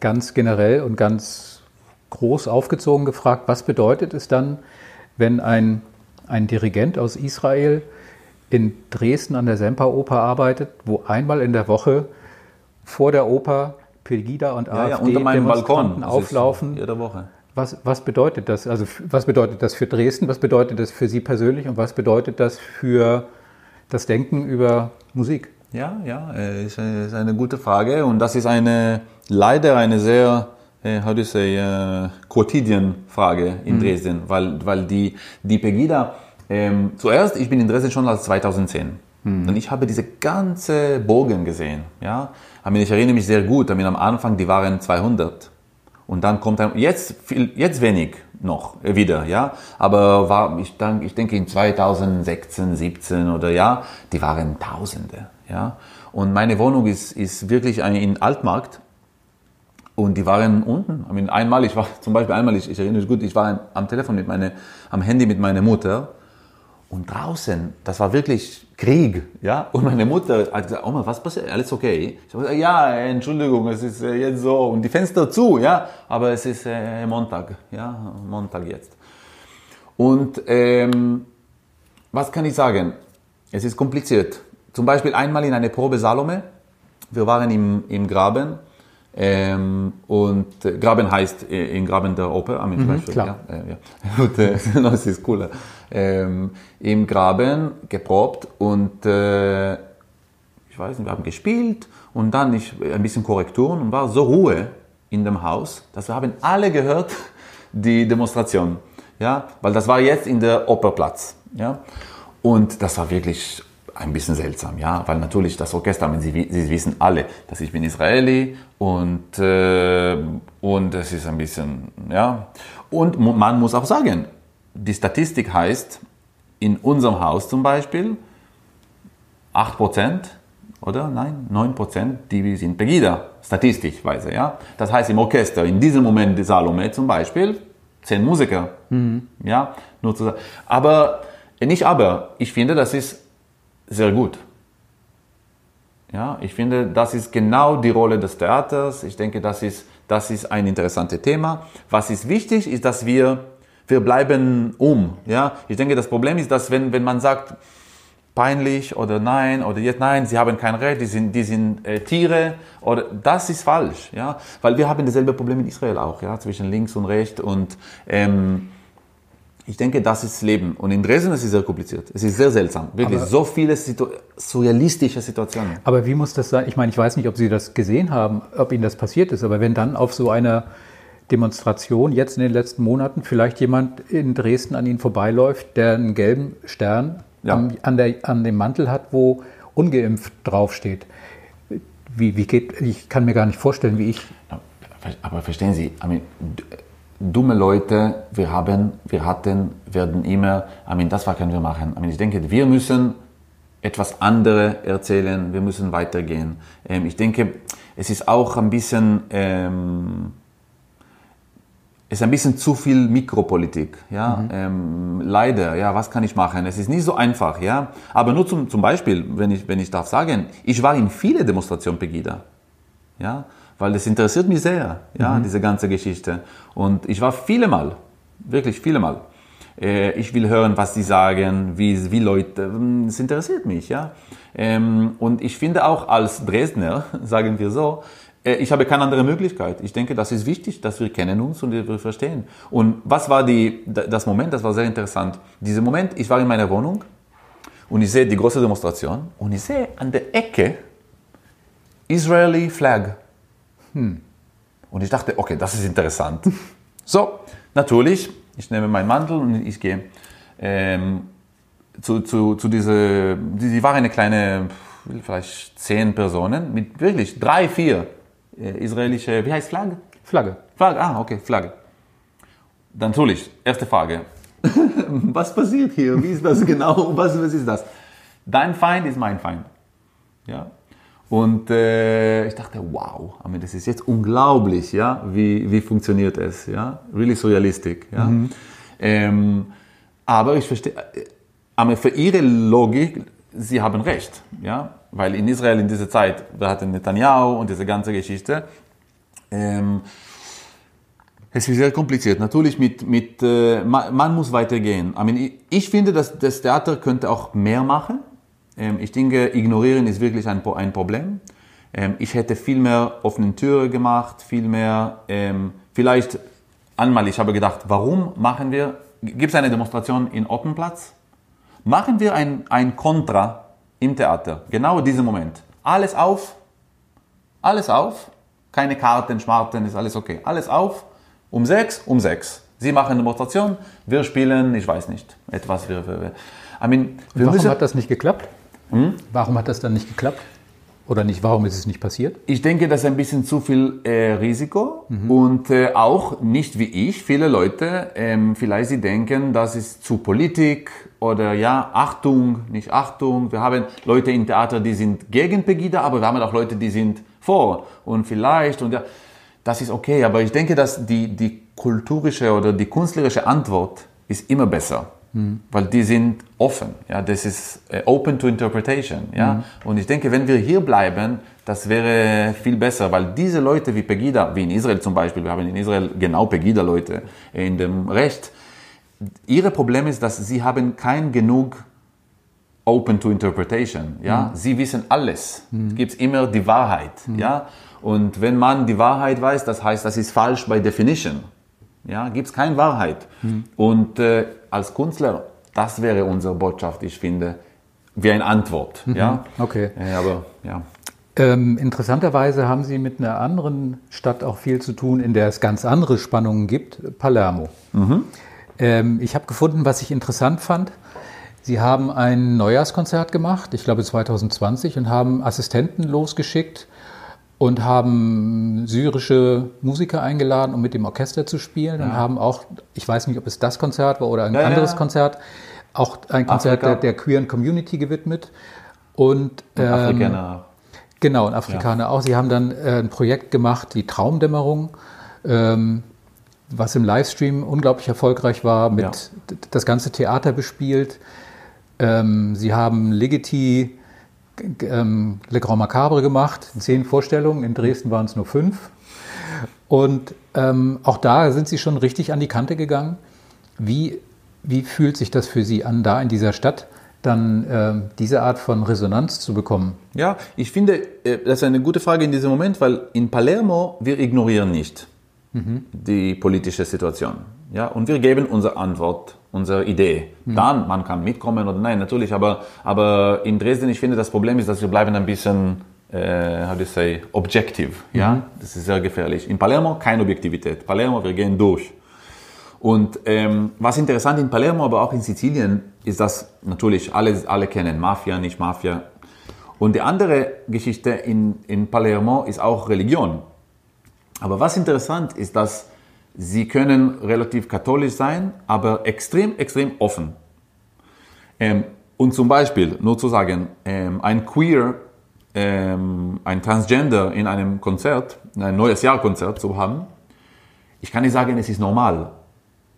ganz generell und ganz groß aufgezogen gefragt, was bedeutet es dann, wenn ein, ein Dirigent aus Israel in Dresden an der Semperoper arbeitet, wo einmal in der Woche vor der Oper Pegida und AfD ja, unter meinem Balkon auflaufen. Jede Woche. Was, was bedeutet das? Also was bedeutet das für Dresden? Was bedeutet das für Sie persönlich? Und was bedeutet das für das Denken über Musik? Ja, ja, äh, ist eine, ist eine gute Frage und das ist eine leider eine sehr äh, how do you say, uh, quotidian Frage in mhm. Dresden, weil, weil die, die Pegida, ähm, zuerst, ich bin in Dresden schon als 2010 mhm. und ich habe diese ganze Bogen gesehen, ja. Ich erinnere mich sehr gut, am Anfang, die waren 200 und dann kommt er, jetzt, viel, jetzt wenig noch wieder, ja. Aber war, ich, denke, ich denke in 2016, 17 oder ja, die waren Tausende, ja. Und meine Wohnung ist, ist wirklich in Altmarkt. Und die waren unten. Ich meine, einmal, ich war [LAUGHS] zum Beispiel einmal, ich, ich erinnere mich gut, ich war am Telefon mit meiner, am Handy mit meiner Mutter und draußen, das war wirklich Krieg, ja. Und meine Mutter hat gesagt, Oma, was passiert? Alles okay? Ich habe gesagt, ja, Entschuldigung, es ist äh, jetzt so. Und die Fenster zu, ja. Aber es ist äh, Montag, ja, Montag jetzt. Und ähm, was kann ich sagen? Es ist kompliziert. Zum Beispiel einmal in eine Probe Salome. Wir waren im, im Graben ähm, und äh, Graben heißt äh, in Graben der Oper, am mhm, Beispiel, klar. Ja, äh, ja. [LAUGHS] Und, äh, [LAUGHS] das ist cooler. Ähm, Im Graben geprobt und äh, ich weiß nicht, wir haben gespielt und dann ich, ein bisschen Korrekturen und war so Ruhe in dem Haus, dass wir haben alle gehört [LAUGHS] die Demonstration, ja, weil das war jetzt in der Operplatz, ja, und das war wirklich ein bisschen seltsam, ja, weil natürlich das Orchester, Sie, Sie wissen alle, dass ich bin Israeli und, äh, und es ist ein bisschen, ja, und man muss auch sagen, die Statistik heißt, in unserem Haus zum Beispiel 8% oder nein, 9%, die sind Pegida, statistischweise. Ja? Das heißt im Orchester, in diesem Moment die Salome zum Beispiel, 10 Musiker. Mhm. Ja? Nur zu, aber, nicht aber, ich finde, das ist sehr gut. Ja, ich finde, das ist genau die Rolle des Theaters. Ich denke, das ist, das ist ein interessantes Thema. Was ist wichtig, ist, dass wir, wir bleiben um. Ja, ich denke, das Problem ist, dass wenn, wenn man sagt, peinlich oder nein oder jetzt nein, sie haben kein Recht, die sind, die sind äh, Tiere oder das ist falsch, ja, weil wir haben dasselbe Problem in Israel auch, ja, zwischen links und rechts und ähm, ich denke, das ist Leben. Und in Dresden ist es sehr kompliziert. Es ist sehr seltsam. Wirklich, aber, so viele Situ surrealistische Situationen. Aber wie muss das sein? Ich meine, ich weiß nicht, ob Sie das gesehen haben, ob Ihnen das passiert ist, aber wenn dann auf so einer Demonstration jetzt in den letzten Monaten vielleicht jemand in Dresden an Ihnen vorbeiläuft, der einen gelben Stern ja. am, an, der, an dem Mantel hat, wo ungeimpft draufsteht. Wie, wie geht, ich kann mir gar nicht vorstellen, wie ich. Aber verstehen Sie, dumme Leute, wir haben, wir hatten, werden immer, I mean, das was können wir machen. I mean, ich denke, wir müssen etwas andere erzählen, wir müssen weitergehen. Ähm, ich denke, es ist auch ein bisschen, ähm, es ist ein bisschen zu viel Mikropolitik, ja. Mhm. Ähm, leider, ja, was kann ich machen? Es ist nicht so einfach, ja. Aber nur zum, zum Beispiel, wenn ich, wenn ich darf sagen, ich war in viele Demonstrationen Pegida, ja weil das interessiert mich sehr, ja, mhm. diese ganze Geschichte. Und ich war viele Mal, wirklich viele Mal. Äh, ich will hören, was sie sagen, wie, wie Leute, hm, es interessiert mich, ja. Ähm, und ich finde auch als Dresdner, [LAUGHS] sagen wir so, äh, ich habe keine andere Möglichkeit. Ich denke, das ist wichtig, dass wir kennen uns und wir verstehen. Und was war die, das Moment? Das war sehr interessant. Dieser Moment, ich war in meiner Wohnung und ich sehe die große Demonstration und ich sehe an der Ecke Israeli Flag. Hm. Und ich dachte, okay, das ist interessant. [LAUGHS] so, natürlich, ich nehme meinen Mantel und ich gehe ähm, zu, zu, zu dieser, die war eine kleine, vielleicht zehn Personen mit wirklich drei, vier äh, israelische, wie heißt Flagge? Flagge. Flagge, ah, okay, Flagge. Dann natürlich, erste Frage. [LAUGHS] was passiert hier? Wie ist das genau? Was, was ist das? Dein Feind ist mein Feind. Ja? Und äh, ich dachte, wow, I mean, das ist jetzt unglaublich, ja, wie, wie funktioniert es, ja, really surrealistic, ja. Mhm. Ähm, aber ich verstehe, äh, aber für ihre Logik, sie haben recht, ja, weil in Israel in dieser Zeit, wir hatten Netanyahu und diese ganze Geschichte, ähm, es ist sehr kompliziert. Natürlich mit, mit äh, man, man, muss weitergehen. I mean, ich, finde, dass das Theater könnte auch mehr machen ich denke, ignorieren ist wirklich ein, ein Problem. Ähm, ich hätte viel mehr offene Türen gemacht, viel mehr, ähm, vielleicht einmal, ich habe gedacht, warum machen wir, gibt es eine Demonstration in Ottenplatz? Machen wir ein, ein Kontra im Theater, genau in diesem Moment. Alles auf, alles auf, keine Karten, Schmarten, ist alles okay. Alles auf, um sechs, um sechs. Sie machen eine Demonstration, wir spielen, ich weiß nicht, etwas. Wir, wir, I mean, wir Warum müssen, hat das nicht geklappt? Hm? Warum hat das dann nicht geklappt? Oder nicht, warum ist es nicht passiert? Ich denke, das ist ein bisschen zu viel äh, Risiko mhm. und äh, auch nicht wie ich. Viele Leute, ähm, vielleicht sie denken, das ist zu Politik oder ja, Achtung, nicht Achtung. Wir haben Leute im Theater, die sind gegen Pegida, aber wir haben auch Leute, die sind vor und vielleicht und ja, das ist okay. Aber ich denke, dass die, die kulturische oder die künstlerische Antwort ist immer besser. Mhm. Weil die sind offen. Ja, das ist äh, open to interpretation. Ja, mhm. und ich denke, wenn wir hier bleiben, das wäre viel besser, weil diese Leute wie Pegida, wie in Israel zum Beispiel, wir haben in Israel genau Pegida-Leute in dem Recht. Ihre Problem ist, dass sie haben kein genug open to interpretation. Ja, mhm. sie wissen alles. Mhm. Es gibt immer die Wahrheit. Mhm. Ja, und wenn man die Wahrheit weiß, das heißt, das ist falsch by definition. Ja, gibt es keine Wahrheit. Mhm. Und äh, als Künstler, das wäre unsere Botschaft, ich finde, wie eine Antwort. Mhm. Ja? Okay. Äh, aber ja. Ähm, interessanterweise haben Sie mit einer anderen Stadt auch viel zu tun, in der es ganz andere Spannungen gibt, Palermo. Mhm. Ähm, ich habe gefunden, was ich interessant fand. Sie haben ein Neujahrskonzert gemacht, ich glaube 2020, und haben Assistenten losgeschickt, und haben syrische Musiker eingeladen, um mit dem Orchester zu spielen ja. und haben auch, ich weiß nicht, ob es das Konzert war oder ein ja, anderes ja. Konzert, auch ein Konzert der, der, queeren Community gewidmet. Und, und ähm, Afrikaner. Genau, und Afrikaner auch. Sie haben dann äh, ein Projekt gemacht, die Traumdämmerung, ähm, was im Livestream unglaublich erfolgreich war, mit das ganze Theater bespielt. Ähm, Sie haben Legiti ähm, Le Grand Macabre gemacht, zehn Vorstellungen, in Dresden waren es nur fünf. Und ähm, auch da sind Sie schon richtig an die Kante gegangen. Wie, wie fühlt sich das für Sie an, da in dieser Stadt dann äh, diese Art von Resonanz zu bekommen? Ja, ich finde, äh, das ist eine gute Frage in diesem Moment, weil in Palermo wir ignorieren nicht mhm. die politische Situation. Ja, und wir geben unsere Antwort, unsere Idee. Mhm. Dann, man kann mitkommen oder nein, natürlich, aber, aber in Dresden, ich finde, das Problem ist, dass wir bleiben ein bisschen, äh, how do you say, objective. Mhm. Ja, das ist sehr gefährlich. In Palermo keine Objektivität. Palermo, wir gehen durch. Und ähm, was interessant in Palermo, aber auch in Sizilien, ist, dass natürlich alle, alle kennen Mafia, nicht Mafia. Und die andere Geschichte in, in Palermo ist auch Religion. Aber was interessant ist, dass sie können relativ katholisch sein, aber extrem, extrem offen. Ähm, und zum Beispiel, nur zu sagen, ähm, ein Queer, ähm, ein Transgender in einem Konzert, ein neues Jahrkonzert zu haben, ich kann nicht sagen, es ist normal,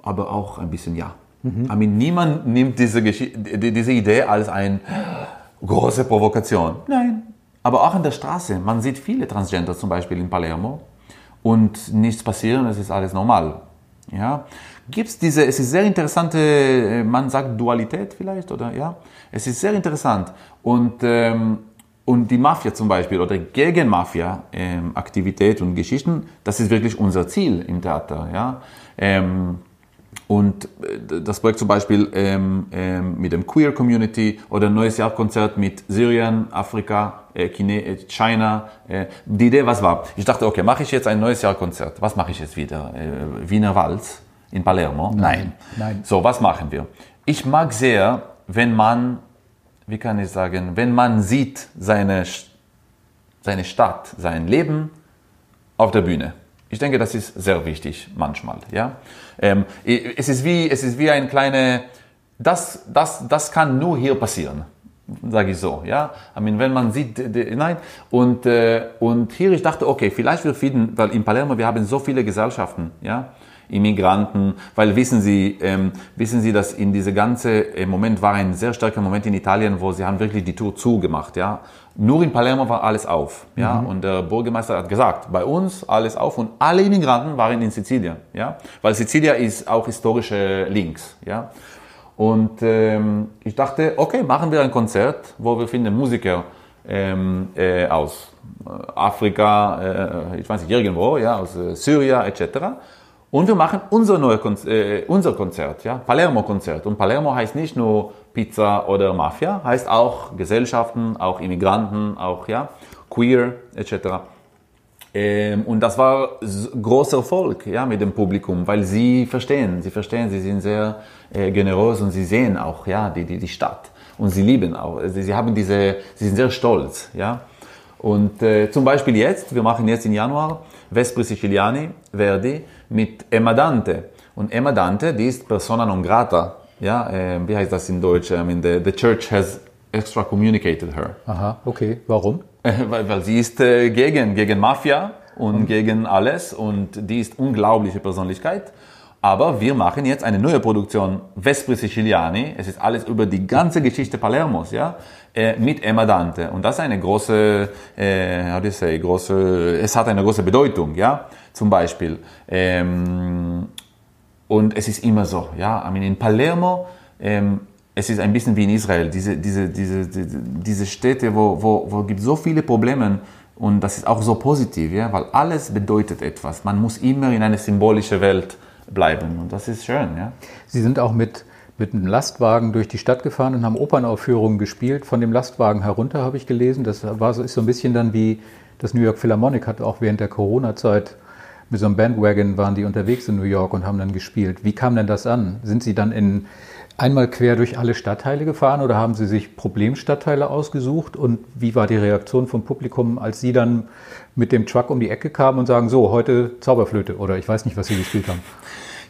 aber auch ein bisschen ja. Mhm. I mean, niemand nimmt diese, diese Idee als eine große Provokation. Nein. Aber auch an der Straße, man sieht viele Transgender zum Beispiel in Palermo und nichts passiert, es ist alles normal. Ja, gibt es diese, es ist sehr interessante, äh, man sagt Dualität vielleicht, oder ja, es ist sehr interessant und ähm, und die Mafia zum Beispiel oder gegen Mafia-Aktivität ähm, und Geschichten, das ist wirklich unser Ziel im Theater. Ja? Ähm, und äh, das Projekt zum Beispiel ähm, ähm, mit dem Queer Community oder ein neues Jahrkonzert mit Syrien, Afrika, äh, äh, China. Äh, die Idee, was war? Ich dachte, okay, mache ich jetzt ein neues Jahrkonzert. Was mache ich jetzt wieder? Äh, Wiener Walz in Palermo? Nein. Nein. So, was machen wir? Ich mag sehr, wenn man, wie kann ich sagen, wenn man sieht seine, seine Stadt, sein Leben auf der Bühne. Ich denke, das ist sehr wichtig manchmal. Ja? Ähm, es, ist wie, es ist wie ein kleine, das, das, das kann nur hier passieren, sage ich so. Ja? I mean, wenn man sieht, nein. Und, äh, und hier, ich dachte, okay, vielleicht wir finden, weil in Palermo, wir haben so viele Gesellschaften. Ja? Immigranten, weil wissen Sie, ähm, wissen Sie, dass in diese ganze äh, Moment war ein sehr starker Moment in Italien, wo sie haben wirklich die Tour zugemacht, ja. Nur in Palermo war alles auf, ja. Mhm. Und der Bürgermeister hat gesagt, bei uns alles auf und alle Immigranten waren in Sizilien, ja. Weil Sizilien ist auch historische Links, ja. Und ähm, ich dachte, okay, machen wir ein Konzert, wo wir finden Musiker ähm, äh, aus äh, Afrika, äh, ich weiß nicht, irgendwo, ja, aus äh, Syrien etc. Und wir machen unser, neue Konzert, äh, unser Konzert, ja, Palermo-Konzert. Und Palermo heißt nicht nur Pizza oder Mafia, heißt auch Gesellschaften, auch Immigranten, auch ja, queer etc. Ähm, und das war großer Erfolg ja, mit dem Publikum, weil sie verstehen, sie verstehen, sie sind sehr äh, generös und sie sehen auch ja, die, die, die Stadt. Und sie lieben auch, sie, sie haben diese, sie sind sehr stolz. Ja. Und äh, zum Beispiel jetzt, wir machen jetzt im Januar Vespri Siciliani, Verdi, mit Emma Dante. Und Emma Dante, die ist persona non grata. Ja, äh, wie heißt das in Deutsch? I mean, the, the church has extra communicated her. Aha, okay. Warum? [LAUGHS] weil, weil sie ist äh, gegen, gegen Mafia und mhm. gegen alles und die ist unglaubliche Persönlichkeit. Aber wir machen jetzt eine neue Produktion, Vespri Siciliani. Es ist alles über die ganze Geschichte Palermos, ja, äh, mit Emma Dante. Und das ist eine große, äh, how do you say, große, es hat eine große Bedeutung, ja zum Beispiel. Ähm, und es ist immer so, ja, I mean, in Palermo, ähm, es ist ein bisschen wie in Israel, diese, diese, diese, diese Städte, wo, wo, wo gibt so viele Probleme und das ist auch so positiv, ja, weil alles bedeutet etwas. Man muss immer in eine symbolische Welt bleiben und das ist schön, ja. Sie sind auch mit, mit einem Lastwagen durch die Stadt gefahren und haben Opernaufführungen gespielt. Von dem Lastwagen herunter habe ich gelesen. Das war so, ist so ein bisschen dann wie das New York Philharmonic hat auch während der Corona-Zeit mit so einem Bandwagon waren die unterwegs in New York und haben dann gespielt. Wie kam denn das an? Sind Sie dann in einmal quer durch alle Stadtteile gefahren oder haben Sie sich Problemstadtteile ausgesucht? Und wie war die Reaktion vom Publikum, als Sie dann mit dem Truck um die Ecke kamen und sagen, so, heute Zauberflöte oder ich weiß nicht, was Sie gespielt haben?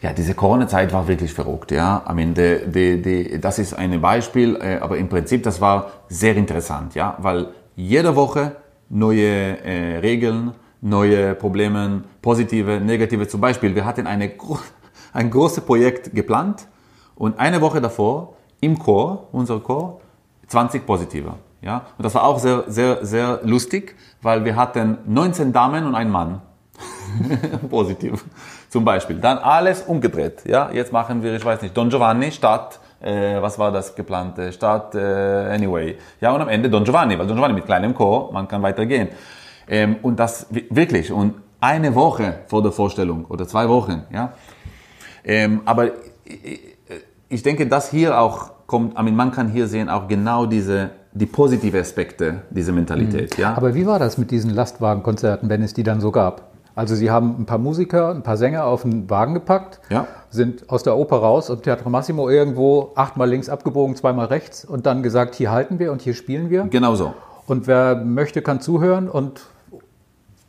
Ja, diese Corona-Zeit war wirklich verrückt. Ja, am Ende, die, die, das ist ein Beispiel, äh, aber im Prinzip das war sehr interessant, ja, weil jede Woche neue äh, Regeln, neue Probleme, positive, negative. Zum Beispiel, wir hatten eine, [LAUGHS] ein großes Projekt geplant und eine Woche davor im Chor, unser Chor, 20 positive. Ja, und das war auch sehr, sehr, sehr lustig, weil wir hatten 19 Damen und einen Mann. [LAUGHS] Positiv. Zum Beispiel. Dann alles umgedreht. Ja, jetzt machen wir, ich weiß nicht, Don Giovanni statt, äh, was war das geplante? Statt, äh, anyway. Ja, und am Ende Don Giovanni, weil Don Giovanni mit kleinem Chor, man kann weitergehen. Ähm, und das wirklich. Und eine Woche vor der Vorstellung oder zwei Wochen, ja. Ähm, aber ich, ich denke, dass hier auch kommt, I mean, man kann hier sehen auch genau diese die positive Aspekte dieser Mentalität. Mhm. Ja? Aber wie war das mit diesen Lastwagenkonzerten, wenn es die dann so gab? Also Sie haben ein paar Musiker, ein paar Sänger auf den Wagen gepackt, ja. sind aus der Oper raus und Teatro Massimo irgendwo achtmal links abgebogen, zweimal rechts und dann gesagt, hier halten wir und hier spielen wir. Genau so. Und wer möchte, kann zuhören und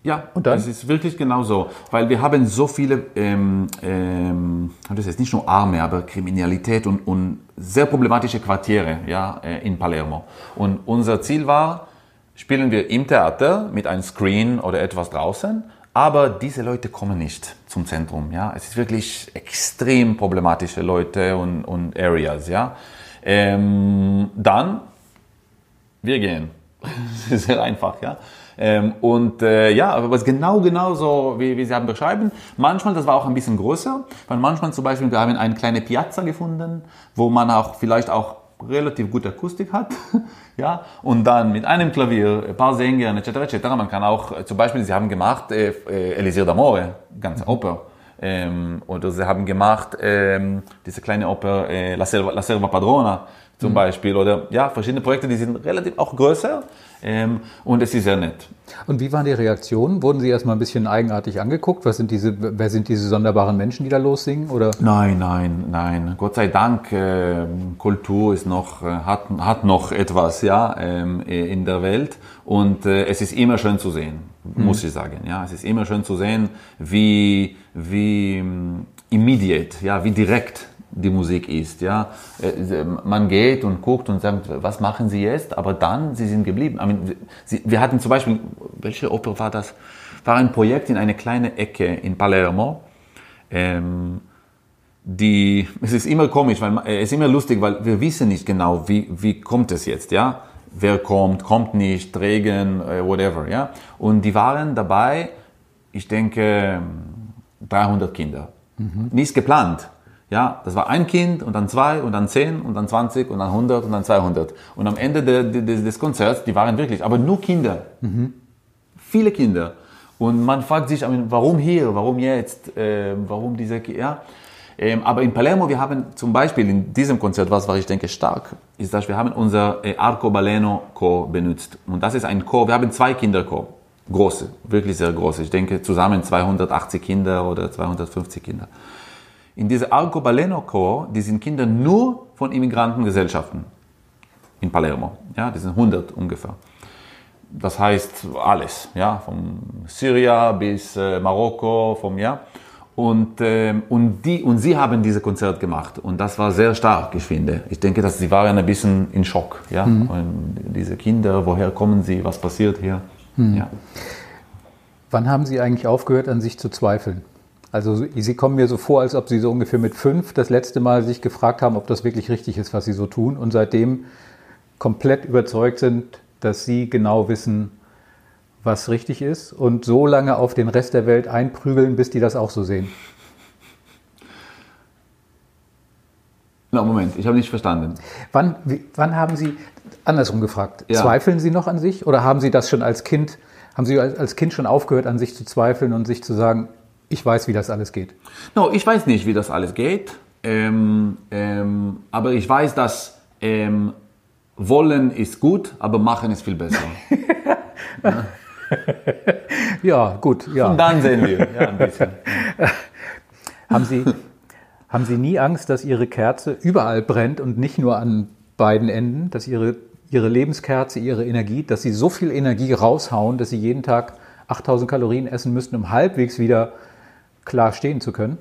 ja, und dann? es ist wirklich genau so, weil wir haben so viele, ähm, ähm, das ist nicht nur Arme, aber Kriminalität und, und sehr problematische Quartiere ja, äh, in Palermo. Und unser Ziel war, spielen wir im Theater mit einem Screen oder etwas draußen, aber diese Leute kommen nicht zum Zentrum. Ja, es ist wirklich extrem problematische Leute und, und Areas. Ja, ähm, dann wir gehen. [LAUGHS] sehr einfach, ja. Ähm, und äh, ja, aber es ist genau, genau so, wie, wie Sie haben beschreiben. Manchmal, das war auch ein bisschen größer, weil manchmal zum Beispiel, wir haben eine kleine Piazza gefunden, wo man auch vielleicht auch relativ gute Akustik hat, [LAUGHS] ja, und dann mit einem Klavier, ein paar Sängern, etc., etc., man kann auch, äh, zum Beispiel, sie haben gemacht äh, äh, Elisir d'Amore, ganze. Oper, ähm, oder sie haben gemacht ähm, diese kleine Oper äh, La, Selva, La Selva Padrona zum mhm. Beispiel, oder ja, verschiedene Projekte, die sind relativ auch größer, ähm, und es ist sehr nett. Und wie waren die Reaktionen? Wurden Sie erstmal ein bisschen eigenartig angeguckt? Was sind diese, wer sind diese sonderbaren Menschen, die da lossingen? Oder? Nein, nein, nein. Gott sei Dank, äh, Kultur ist noch, äh, hat, hat noch etwas ja, ähm, in der Welt. Und äh, es ist immer schön zu sehen, mhm. muss ich sagen. Ja, es ist immer schön zu sehen, wie, wie ähm, immediate, ja, wie direkt die Musik ist. Ja? Äh, man geht und guckt und sagt, was machen Sie jetzt? Aber dann, Sie sind geblieben. wir hatten zum Beispiel, welche Oper war das? War ein Projekt in eine kleine Ecke in Palermo. Ähm, die, [LAUGHS] es ist immer komisch, weil äh, es ist immer lustig, weil wir wissen nicht genau, wie, wie kommt es jetzt, ja? Wer kommt, kommt nicht, Regen, äh, whatever, ja? Und die waren dabei, ich denke, 300 Kinder. Mhm. Nicht geplant. Ja, das war ein Kind und dann zwei und dann zehn und dann 20 und dann 100 und dann 200. Und am Ende de, de, des Konzerts, die waren wirklich, aber nur Kinder. Mhm. Viele Kinder. Und man fragt sich, warum hier, warum jetzt, äh, warum diese, ja. Ähm, aber in Palermo, wir haben zum Beispiel in diesem Konzert, was war ich denke stark, ist, dass wir haben unser äh, Arcobaleno Chor benutzt. Und das ist ein Chor, wir haben zwei Kinderchor. Große, wirklich sehr große. Ich denke zusammen 280 Kinder oder 250 Kinder. In dieser Arcobaleno Corps, die sind Kinder nur von Immigrantengesellschaften in Palermo. Ja, die sind 100 ungefähr. Das heißt alles, ja, von Syrien bis äh, Marokko, vom ja. Und, äh, und, die, und sie haben dieses Konzert gemacht und das war sehr stark, ich finde. Ich denke, dass sie waren ein bisschen in Schock. Ja? Mhm. Und diese Kinder, woher kommen sie, was passiert hier? Mhm. Ja. Wann haben Sie eigentlich aufgehört, an sich zu zweifeln? Also Sie kommen mir so vor, als ob Sie so ungefähr mit fünf das letzte Mal sich gefragt haben, ob das wirklich richtig ist, was Sie so tun und seitdem komplett überzeugt sind, dass Sie genau wissen, was richtig ist und so lange auf den Rest der Welt einprügeln, bis die das auch so sehen. Na, Moment, ich habe nicht verstanden. Wann, wann haben Sie, andersrum gefragt, ja. zweifeln Sie noch an sich oder haben Sie das schon als Kind, haben Sie als Kind schon aufgehört, an sich zu zweifeln und sich zu sagen, ich weiß, wie das alles geht. No, ich weiß nicht, wie das alles geht. Ähm, ähm, aber ich weiß, dass ähm, wollen ist gut, aber machen ist viel besser. ja. [LAUGHS] ja, gut. Ja. Und dann sehen wir. Ja, ein bisschen. [LAUGHS] haben, Sie, haben Sie nie Angst, dass Ihre Kerze überall brennt und nicht nur an beiden Enden, dass Ihre, Ihre Lebenskerze, Ihre Energie, dass Sie so viel Energie raushauen, dass Sie jeden Tag 8000 Kalorien essen müssten, um halbwegs wieder klar stehen zu können?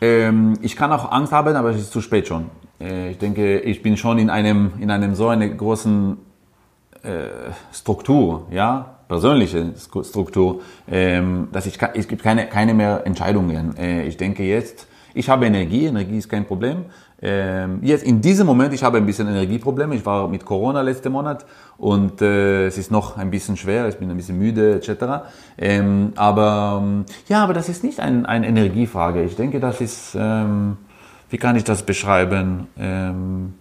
Ähm, ich kann auch Angst haben, aber es ist zu spät schon. Äh, ich denke, ich bin schon in einem, in einem so einer großen äh, Struktur, ja, persönliche Struktur, ähm, dass ich, es gibt keine, keine mehr Entscheidungen. Äh, ich denke jetzt, ich habe Energie, Energie ist kein Problem. Ähm, jetzt in diesem Moment, ich habe ein bisschen Energieprobleme. Ich war mit Corona letzten Monat und äh, es ist noch ein bisschen schwer. Ich bin ein bisschen müde etc. Ähm, aber ähm, ja, aber das ist nicht ein, eine Energiefrage. Ich denke, das ist, ähm, wie kann ich das beschreiben? Ähm,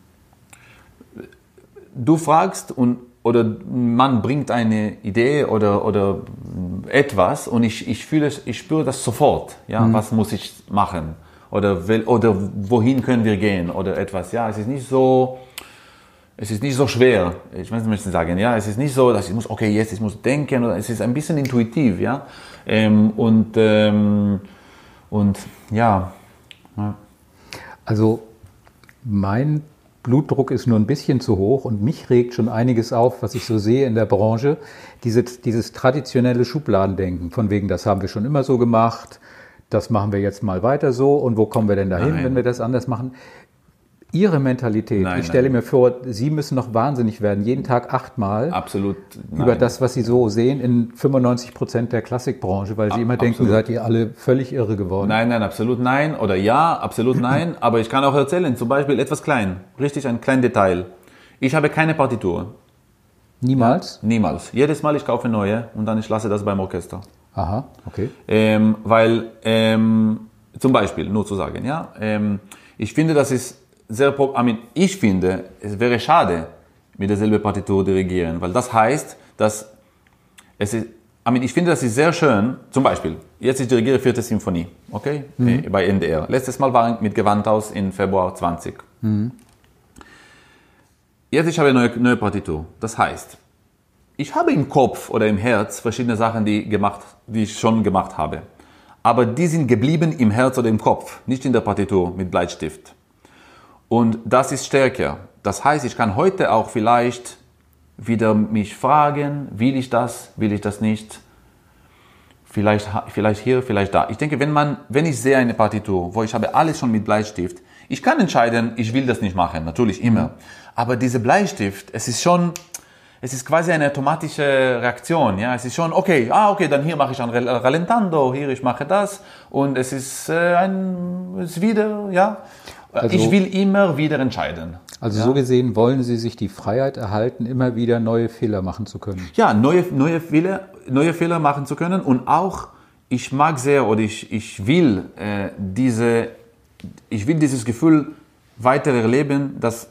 du fragst und oder man bringt eine Idee oder, oder etwas und ich, ich fühle ich spüre das sofort. Ja, mhm. was muss ich machen? Oder, oder wohin können wir gehen oder etwas. Ja, es ist nicht so, es ist nicht so schwer. Ich möchte sagen, ja, es ist nicht so, dass ich muss, okay, jetzt ich muss denken. Es ist ein bisschen intuitiv, ja. Ähm, und ähm, und ja. ja. Also mein Blutdruck ist nur ein bisschen zu hoch und mich regt schon einiges auf, was ich so sehe in der Branche. Diese, dieses traditionelle Schubladendenken, von wegen, das haben wir schon immer so gemacht, das machen wir jetzt mal weiter so und wo kommen wir denn dahin, nein. wenn wir das anders machen? Ihre Mentalität, nein, ich stelle nein. mir vor, Sie müssen noch wahnsinnig werden, jeden Tag achtmal absolut, über das, was Sie so sehen in 95 Prozent der Klassikbranche, weil Sie immer absolut. denken, seid ihr alle völlig irre geworden. Nein, nein, absolut nein oder ja, absolut [CLEARS THROAT] nein, aber ich kann auch erzählen, zum Beispiel etwas klein, richtig ein kleines Detail. Ich habe keine Partitur. Niemals? Ja, niemals. Jedes Mal ich kaufe neue und dann ich lasse das beim Orchester. Aha, okay. Ähm, weil, ähm, zum Beispiel, nur zu sagen, ja, ähm, ich finde, das ist sehr, I mean, ich finde, es wäre schade, mit derselben Partitur dirigieren, weil das heißt, dass es ist, I mean, ich finde, das ist sehr schön, zum Beispiel, jetzt ich dirigiere vierte Symphonie, okay, mhm. Äh, bei NDR. Letztes Mal war ich mit Gewandhaus in Februar 20. Mhm. Jetzt ich habe eine neue, neue Partitur. Das heißt, ich habe im Kopf oder im Herz verschiedene Sachen, die, gemacht, die ich schon gemacht habe. Aber die sind geblieben im Herz oder im Kopf, nicht in der Partitur mit Bleistift. Und das ist stärker. Das heißt, ich kann heute auch vielleicht wieder mich fragen, will ich das, will ich das nicht? Vielleicht, vielleicht hier, vielleicht da. Ich denke, wenn man, wenn ich sehe eine Partitur, wo ich habe alles schon mit Bleistift, ich kann entscheiden, ich will das nicht machen, natürlich immer. Aber diese Bleistift, es ist schon, es ist quasi eine automatische Reaktion. Ja, es ist schon okay. Ah, okay, dann hier mache ich ein Rallentando, hier ich mache das und es ist äh, ein es ist wieder ja. Also, ich will immer wieder entscheiden. Also ja? so gesehen wollen Sie sich die Freiheit erhalten, immer wieder neue Fehler machen zu können. Ja, neue neue Fehler neue Fehler machen zu können und auch ich mag sehr oder ich ich will äh, diese ich will dieses Gefühl weiter erleben, dass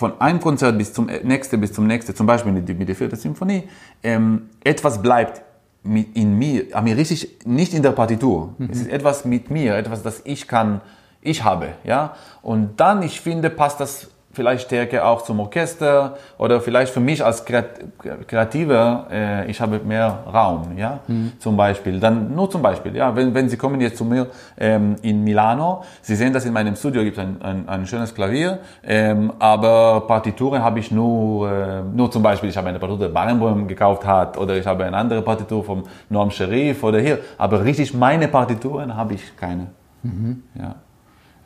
von einem Konzert bis zum nächsten, bis zum nächsten, zum Beispiel mit, mit der vierten Symphonie, ähm, etwas bleibt in mir, mir richtig, nicht in der Partitur. Mhm. Es ist etwas mit mir, etwas, das ich kann, ich habe, ja. Und dann, ich finde, passt das vielleicht Stärke auch zum Orchester oder vielleicht für mich als Kreativer, äh, ich habe mehr Raum, ja, mhm. zum Beispiel. Dann nur zum Beispiel, ja, wenn, wenn Sie kommen jetzt zu mir ähm, in Milano, Sie sehen, dass in meinem Studio gibt ein, ein, ein schönes Klavier, ähm, aber Partituren habe ich nur, äh, nur zum Beispiel, ich habe eine Partitur, die Barenboim gekauft hat oder ich habe eine andere Partitur vom Norm Sherif oder hier, aber richtig meine Partituren habe ich keine. Mhm. Ja.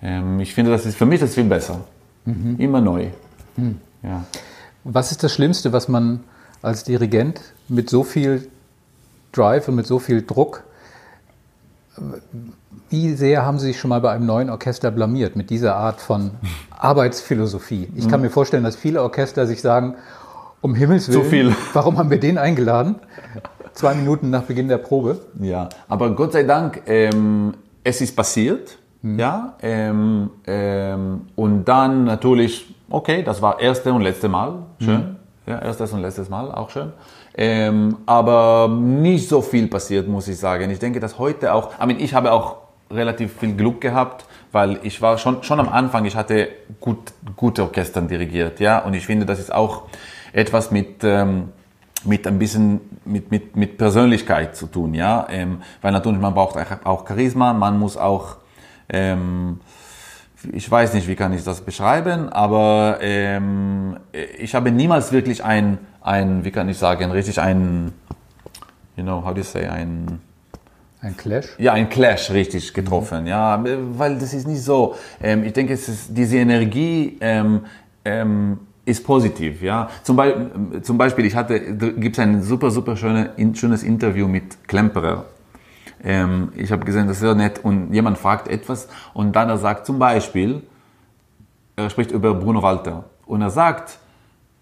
Ähm, ich finde, das ist für mich das ist viel besser. Mhm. Immer neu. Mhm. Ja. Was ist das Schlimmste, was man als Dirigent mit so viel Drive und mit so viel Druck, wie sehr haben Sie sich schon mal bei einem neuen Orchester blamiert mit dieser Art von [LAUGHS] Arbeitsphilosophie? Ich kann mhm. mir vorstellen, dass viele Orchester sich sagen, um Himmels Willen, viel. [LAUGHS] warum haben wir den eingeladen? Zwei Minuten nach Beginn der Probe. Ja, aber Gott sei Dank, ähm, es ist passiert Mhm. Ja, ähm, ähm, und dann natürlich, okay, das war erste und letzte Mal, schön. Mhm. Ja, erstes und letztes Mal, auch schön. Ähm, aber nicht so viel passiert, muss ich sagen. Ich denke, dass heute auch, ich, meine, ich habe auch relativ viel Glück gehabt, weil ich war schon, schon am Anfang, ich hatte gut, gute Orchestern dirigiert, ja, und ich finde, das ist auch etwas mit, ähm, mit ein bisschen mit, mit, mit Persönlichkeit zu tun, ja, ähm, weil natürlich man braucht auch Charisma, man muss auch ähm, ich weiß nicht, wie kann ich das beschreiben, aber ähm, ich habe niemals wirklich ein, ein, wie kann ich sagen, richtig ein, you know, how do you say, ein, Ein Clash? Ja, ein Clash richtig getroffen, mhm. ja, weil das ist nicht so. Ähm, ich denke, es ist diese Energie ähm, ähm, ist positiv, ja. Zum, Be zum Beispiel, ich hatte, gibt es ein super, super schöne, schönes Interview mit Klemperer. Ähm, ich habe gesehen, das ist sehr nett und jemand fragt etwas und dann er sagt zum Beispiel, er spricht über Bruno Walter und er sagt,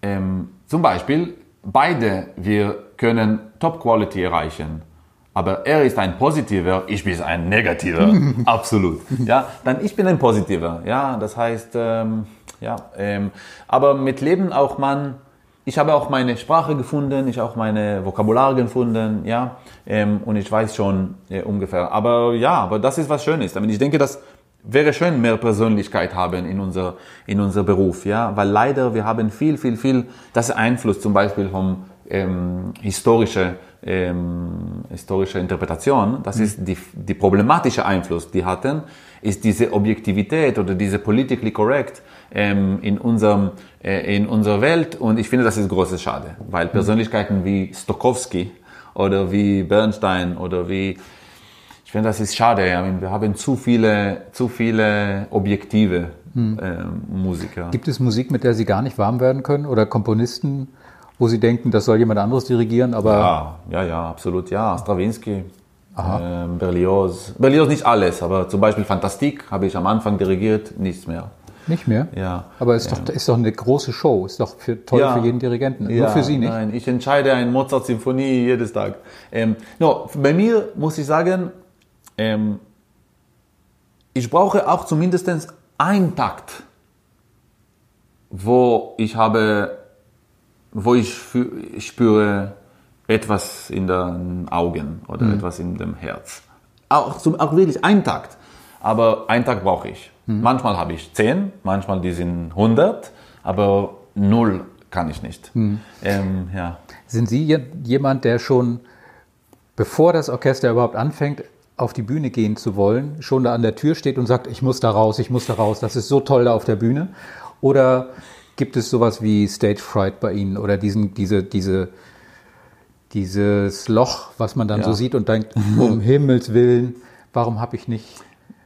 ähm, zum Beispiel, beide, wir können Top Quality erreichen aber er ist ein Positiver, ich bin ein Negativer, [LAUGHS] absolut. Ja, dann ich bin ein Positiver. Ja, das heißt, ähm, ja, ähm, aber mit Leben auch man, ich habe auch meine Sprache gefunden, ich auch meine Vokabular gefunden, ja, ähm, und ich weiß schon äh, ungefähr. Aber ja, aber das ist was Schönes. Ich denke, das wäre schön, mehr Persönlichkeit haben in unser, in unser Beruf, ja, weil leider wir haben viel, viel, viel, das Einfluss zum Beispiel vom ähm, historische ähm, historische Interpretation, das mhm. ist die, die problematische Einfluss, die hatten, ist diese Objektivität oder diese politically correct ähm, in, unserem, äh, in unserer Welt und ich finde, das ist großes Schade, weil mhm. Persönlichkeiten wie Stokowski oder wie Bernstein oder wie ich finde, das ist schade. wir haben zu viele, zu viele objektive hm. äh, Musiker. Gibt es Musik, mit der Sie gar nicht warm werden können oder Komponisten, wo Sie denken, das soll jemand anderes dirigieren, aber... Ja, ja, ja, absolut, ja. Stravinsky, äh, Berlioz. Berlioz nicht alles, aber zum Beispiel Fantastik habe ich am Anfang dirigiert, nichts mehr. Nicht mehr? Ja. Aber es ist, ja. doch, ist doch eine große Show, ist doch für, toll ja. für jeden Dirigenten, ja. nur für Sie nicht? Nein, ich entscheide eine Mozart-Symphonie jedes Tag. Ähm, no, bei mir muss ich sagen, ähm, ich brauche auch zumindest einen Takt, wo ich habe wo ich spüre etwas in den Augen oder mhm. etwas in dem Herz. Auch, zum, auch wirklich ein Takt. Aber einen Tag brauche ich. Mhm. Manchmal habe ich zehn, manchmal die sind 100, aber null kann ich nicht. Mhm. Ähm, ja. Sind Sie jemand, der schon, bevor das Orchester überhaupt anfängt, auf die Bühne gehen zu wollen, schon da an der Tür steht und sagt, ich muss da raus, ich muss da raus, das ist so toll da auf der Bühne? Oder Gibt es sowas wie Stage Fright bei Ihnen oder diesen, diese, diese, dieses Loch, was man dann ja. so sieht und denkt, [LAUGHS] um Himmels Willen, warum habe ich nicht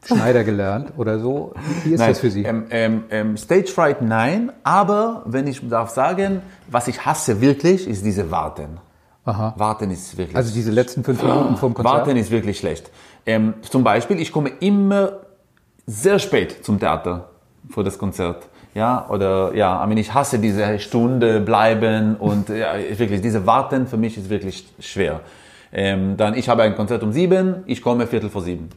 Schneider gelernt oder so? Wie ist nein, das für Sie? Ähm, ähm, ähm, Stage Fright nein, aber wenn ich darf sagen, was ich hasse wirklich, ist diese Warten. Aha. Warten ist wirklich. Also diese letzten fünf Minuten vom Konzert. Warten ist wirklich schlecht. Ähm, zum Beispiel, ich komme immer sehr spät zum Theater vor das Konzert. Ja, oder ja, I mean, ich hasse diese Stunde bleiben und ja, wirklich, diese Warten für mich ist wirklich schwer. Ähm, dann, ich habe ein Konzert um sieben, ich komme viertel vor sieben.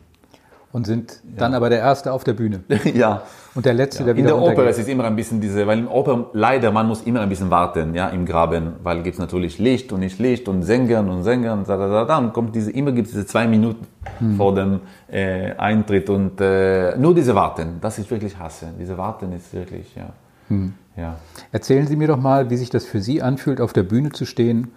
Und sind dann ja. aber der Erste auf der Bühne. [LAUGHS] ja. Und der Letzte, ja. der wieder In der Oper, es ist immer ein bisschen diese, weil in Oper leider, man muss immer ein bisschen warten, ja, im Graben, weil gibt es natürlich Licht und nicht Licht und Sängern und Sängern, da, da, da, dann kommt diese, immer gibt es diese zwei Minuten hm. vor dem äh, Eintritt und äh, nur diese Warten, das ist wirklich Hasse. Diese Warten ist wirklich, ja. Hm. ja. Erzählen Sie mir doch mal, wie sich das für Sie anfühlt, auf der Bühne zu stehen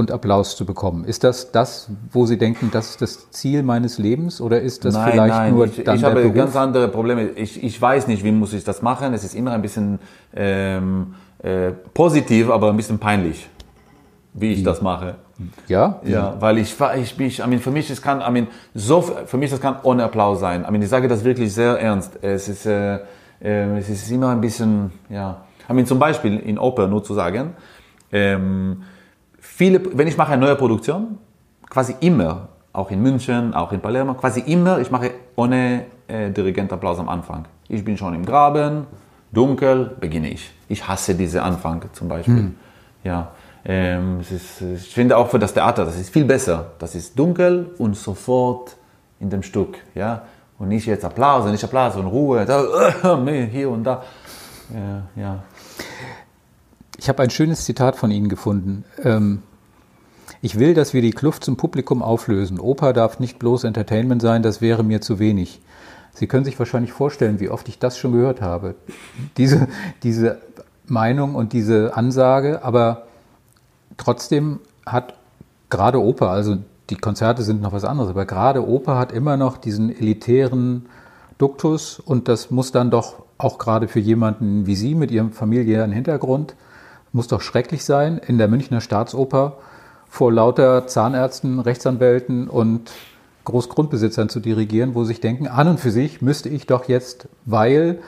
und Applaus zu bekommen. Ist das das, wo Sie denken, das ist das Ziel meines Lebens oder ist das nein, vielleicht nein, nur ich, dann ich der habe Beruf? ganz andere Probleme. Ich, ich weiß nicht, wie muss ich das machen. Es ist immer ein bisschen ähm, äh, positiv, aber ein bisschen peinlich, wie ich wie? das mache. Ja? Ja, weil ich, ich, ich, I mean, für mich, es kann, I mean, so, für mich, das kann ohne Applaus sein. I mean, ich sage das wirklich sehr ernst. Es ist, äh, äh, es ist immer ein bisschen, ja. I mean, zum Beispiel in Oper, nur zu sagen, ähm, viele, wenn ich mache eine neue Produktion, quasi immer, auch in München, auch in Palermo, quasi immer, ich mache ohne äh, Dirigentapplaus am Anfang. Ich bin schon im Graben, dunkel, beginne ich. Ich hasse diese Anfang zum Beispiel. Hm. Ja, ähm, ist, ich finde auch für das Theater, das ist viel besser. Das ist dunkel und sofort in dem Stück. Ja? Und nicht jetzt Applaus, nicht Applaus und Ruhe, da, äh, [LAUGHS] hier und da. Ja, ja. Ich habe ein schönes Zitat von Ihnen gefunden. Ähm, ich will, dass wir die Kluft zum Publikum auflösen. Oper darf nicht bloß Entertainment sein, das wäre mir zu wenig. Sie können sich wahrscheinlich vorstellen, wie oft ich das schon gehört habe. Diese, diese Meinung und diese Ansage, aber trotzdem hat gerade Oper, also die Konzerte sind noch was anderes, aber gerade Oper hat immer noch diesen elitären Duktus und das muss dann doch auch gerade für jemanden wie Sie mit Ihrem familiären Hintergrund, muss doch schrecklich sein, in der Münchner Staatsoper vor lauter Zahnärzten, Rechtsanwälten und Großgrundbesitzern zu dirigieren, wo sie sich denken, an und für sich müsste ich doch jetzt, weil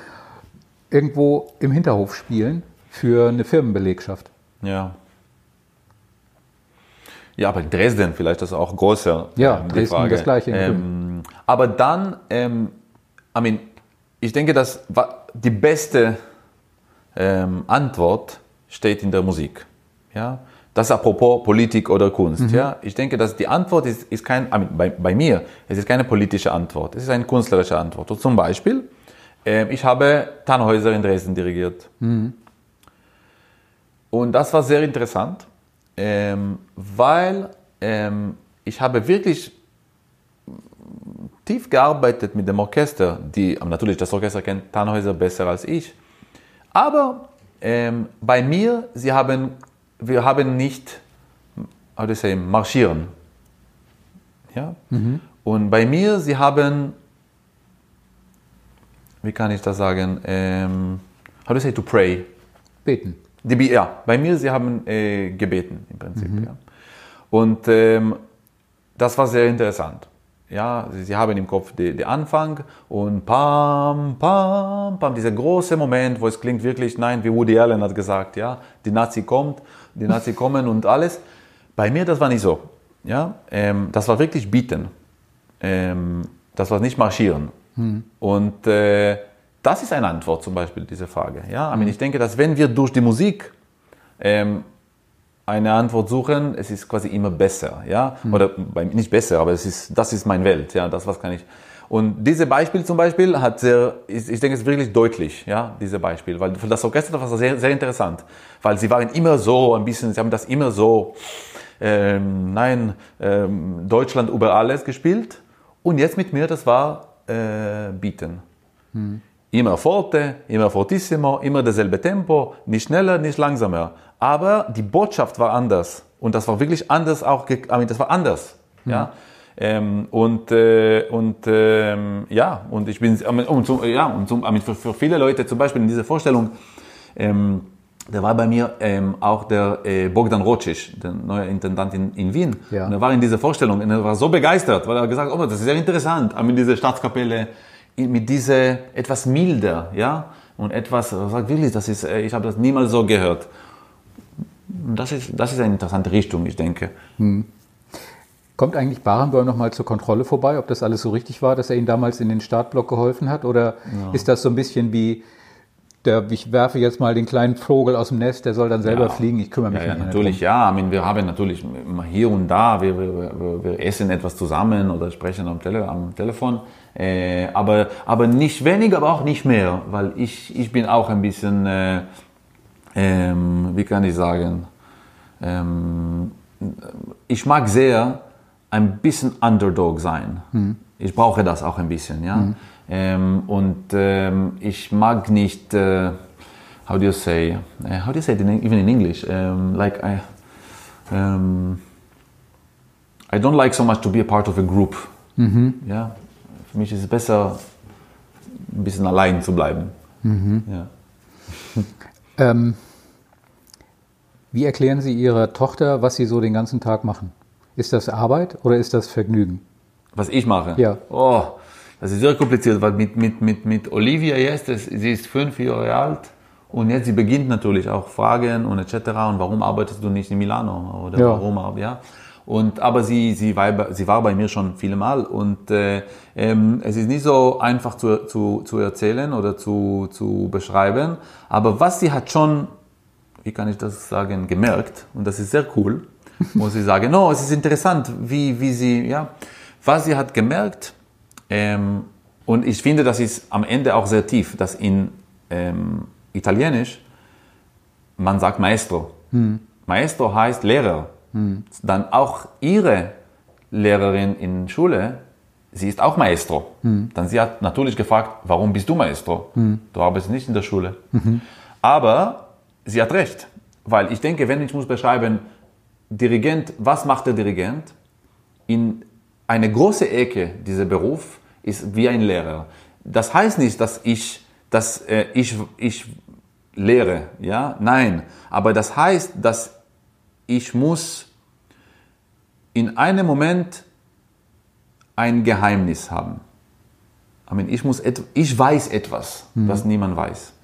irgendwo im Hinterhof spielen für eine Firmenbelegschaft. Ja. Ja, aber in Dresden vielleicht das auch größer. Ja, ähm, Dresden Frage. das Gleiche Ähm, aber dann, ähm, I mean, ich denke, dass die beste ähm, Antwort steht in der Musik. Ja, das apropos Politik oder Kunst. Ja, ich denke, dass die Antwort ist, ist kein, bei, bei mir, es ist keine politische Antwort, es ist eine künstlerische Antwort. Und zum Beispiel, ähm, ich habe Tannhäuser in Dresden dirigiert. Und das war sehr interessant, ähm, weil ähm, ich habe wirklich tief gearbeitet mit dem Orchester. Die, natürlich, das Orchester kennt Tannhäuser besser als ich. Aber ähm, bei mir, sie haben, wir haben nicht, how do you say, marschieren. Ja? Und bei mir, sie haben, wie kann ich das sagen, ähm, how do you say, to pray. Beten. Die, ja, bei mir, sie haben äh, gebeten im Prinzip. Ja. Und ähm, das war sehr interessant. Ja, sie, sie haben im Kopf den den Anfang und pam, pam, pam, dieser große Moment, wo es klingt wirklich, nein, wie Woody Allen hat gesagt, ja, die Nazi kommt, die Nazi kommen und alles. Bei mir, das war nicht so. Ja, ähm, das war wirklich bieten. Ähm, das war nicht marschieren. Und äh, das ist eine Antwort zum Beispiel, diese Frage. Ja, mean, ich denke, dass wenn wir durch die Musik ähm, eine Antwort suchen, es ist quasi immer besser, ja, oder bei, nicht besser, aber es ist, das ist meine Welt, ja, das was kann ich. Und dieses Beispiel zum Beispiel hat sehr, ich, ich denke, es ist wirklich deutlich, ja, dieses Beispiel, weil für das Orchester war das sehr, sehr interessant, weil sie waren immer so ein bisschen, sie haben das immer so, ähm, nein, ähm, Deutschland über alles gespielt und jetzt mit mir, das war äh, Bieten. Immer forte, immer fortissimo, immer dasselbe Tempo, nicht schneller, nicht langsamer. Aber die Botschaft war anders. Und das war wirklich anders auch, das war anders. Ja. Ähm, und äh, und ähm, ja, und ich bin, mean, und zum, ja, und zum, mean, für, für viele Leute zum Beispiel in dieser Vorstellung, ähm, da war bei mir ähm, auch der äh, Bogdan Rocic, der neue Intendant in, in Wien. Ja. Und er war in dieser Vorstellung und er war so begeistert, weil er gesagt hat, oh, das ist sehr interessant, mit dieser Staatskapelle, mit dieser etwas milder, ja, und etwas, er sagt wirklich, das ist, äh, ich habe das niemals so gehört. Das ist, das ist eine interessante Richtung, ich denke. Kommt eigentlich Barenboim noch mal zur Kontrolle vorbei, ob das alles so richtig war, dass er Ihnen damals in den Startblock geholfen hat? Oder ist das so ein bisschen wie, der, ich werfe jetzt mal den kleinen Vogel aus dem Nest, der soll dann selber Ja. fliegen, ich kümmere mich Ja, ja natürlich, ja. I mean, wir haben natürlich hier und da, wir, wir, wir, wir essen etwas zusammen oder sprechen am, Tele, am Telefon. Äh, aber, aber nicht weniger, aber auch nicht mehr, weil ich, ich bin auch ein bisschen, äh, ähm, wie kann ich sagen, ähm, ich mag sehr ein bisschen Underdog sein. Ich brauche das auch ein bisschen, ja. Ähm, und ähm, ich mag nicht, äh, how do you say, uh, how do you say it in, even in English? Um, like I, um, I don't like so much to be a part of a group. Ja, für mich ist es besser, ein bisschen allein zu bleiben. Ja. Ähm, wie erklären Sie Ihrer Tochter, was Sie so den ganzen Tag machen? Ist das Arbeit oder ist das Vergnügen? Was ich mache? Ja. Oh, das ist sehr kompliziert, weil mit, mit, mit, mit Olivia jetzt, sie ist fünf Jahre alt und jetzt sie beginnt natürlich auch Fragen und etc. Und warum arbeitest du nicht in Milano? Oder Ja. warum? Ja. Und, aber sie, sie, war, bei- sie war bei mir schon viele Mal und äh, ähm, es ist nicht so einfach zu, zu, zu erzählen oder zu, zu beschreiben. Aber was sie hat schon, wie kann ich das sagen, gemerkt, und das ist sehr cool, muss ich sagen, no, es ist interessant, wie, wie sie, ja, was sie hat gemerkt, ähm, und ich finde, das ist am Ende auch sehr tief, dass in ähm, Italienisch man sagt Maestro. Maestro heißt Lehrer. Dann auch ihre Lehrerin in Schule, sie ist auch Maestro. Dann sie hat natürlich gefragt, warum bist du Maestro? Du arbeitest nicht in der Schule. Aber sie hat recht, weil ich denke, wenn ich muss beschreiben, Dirigent, was macht der Dirigent? In eine große Ecke dieser Beruf ist wie ein Lehrer. Das heißt nicht, dass ich, dass äh, ich, ich lehre, ja, nein. Aber das heißt, dass ich muss in einem Moment ein Geheimnis haben. Ich, muss ich weiß etwas, Hm. das niemand weiß.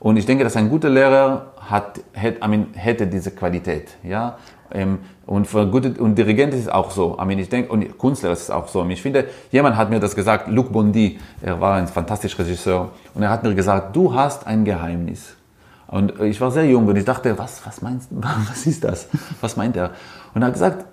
Und ich denke, dass ein guter Lehrer hat, hätte, hätte diese Qualität. Ja? Ähm, Und, für gute, und Dirigent ist auch so. I mean, ich denke, und Künstler ist auch so. Ich finde, jemand hat mir das gesagt, Luc Bondy, er war ein fantastischer Regisseur, und er hat mir gesagt, du hast ein Geheimnis. Und ich war sehr jung und ich dachte, was, was meinst [LAUGHS] was ist das? Was meint er? Und er hat gesagt,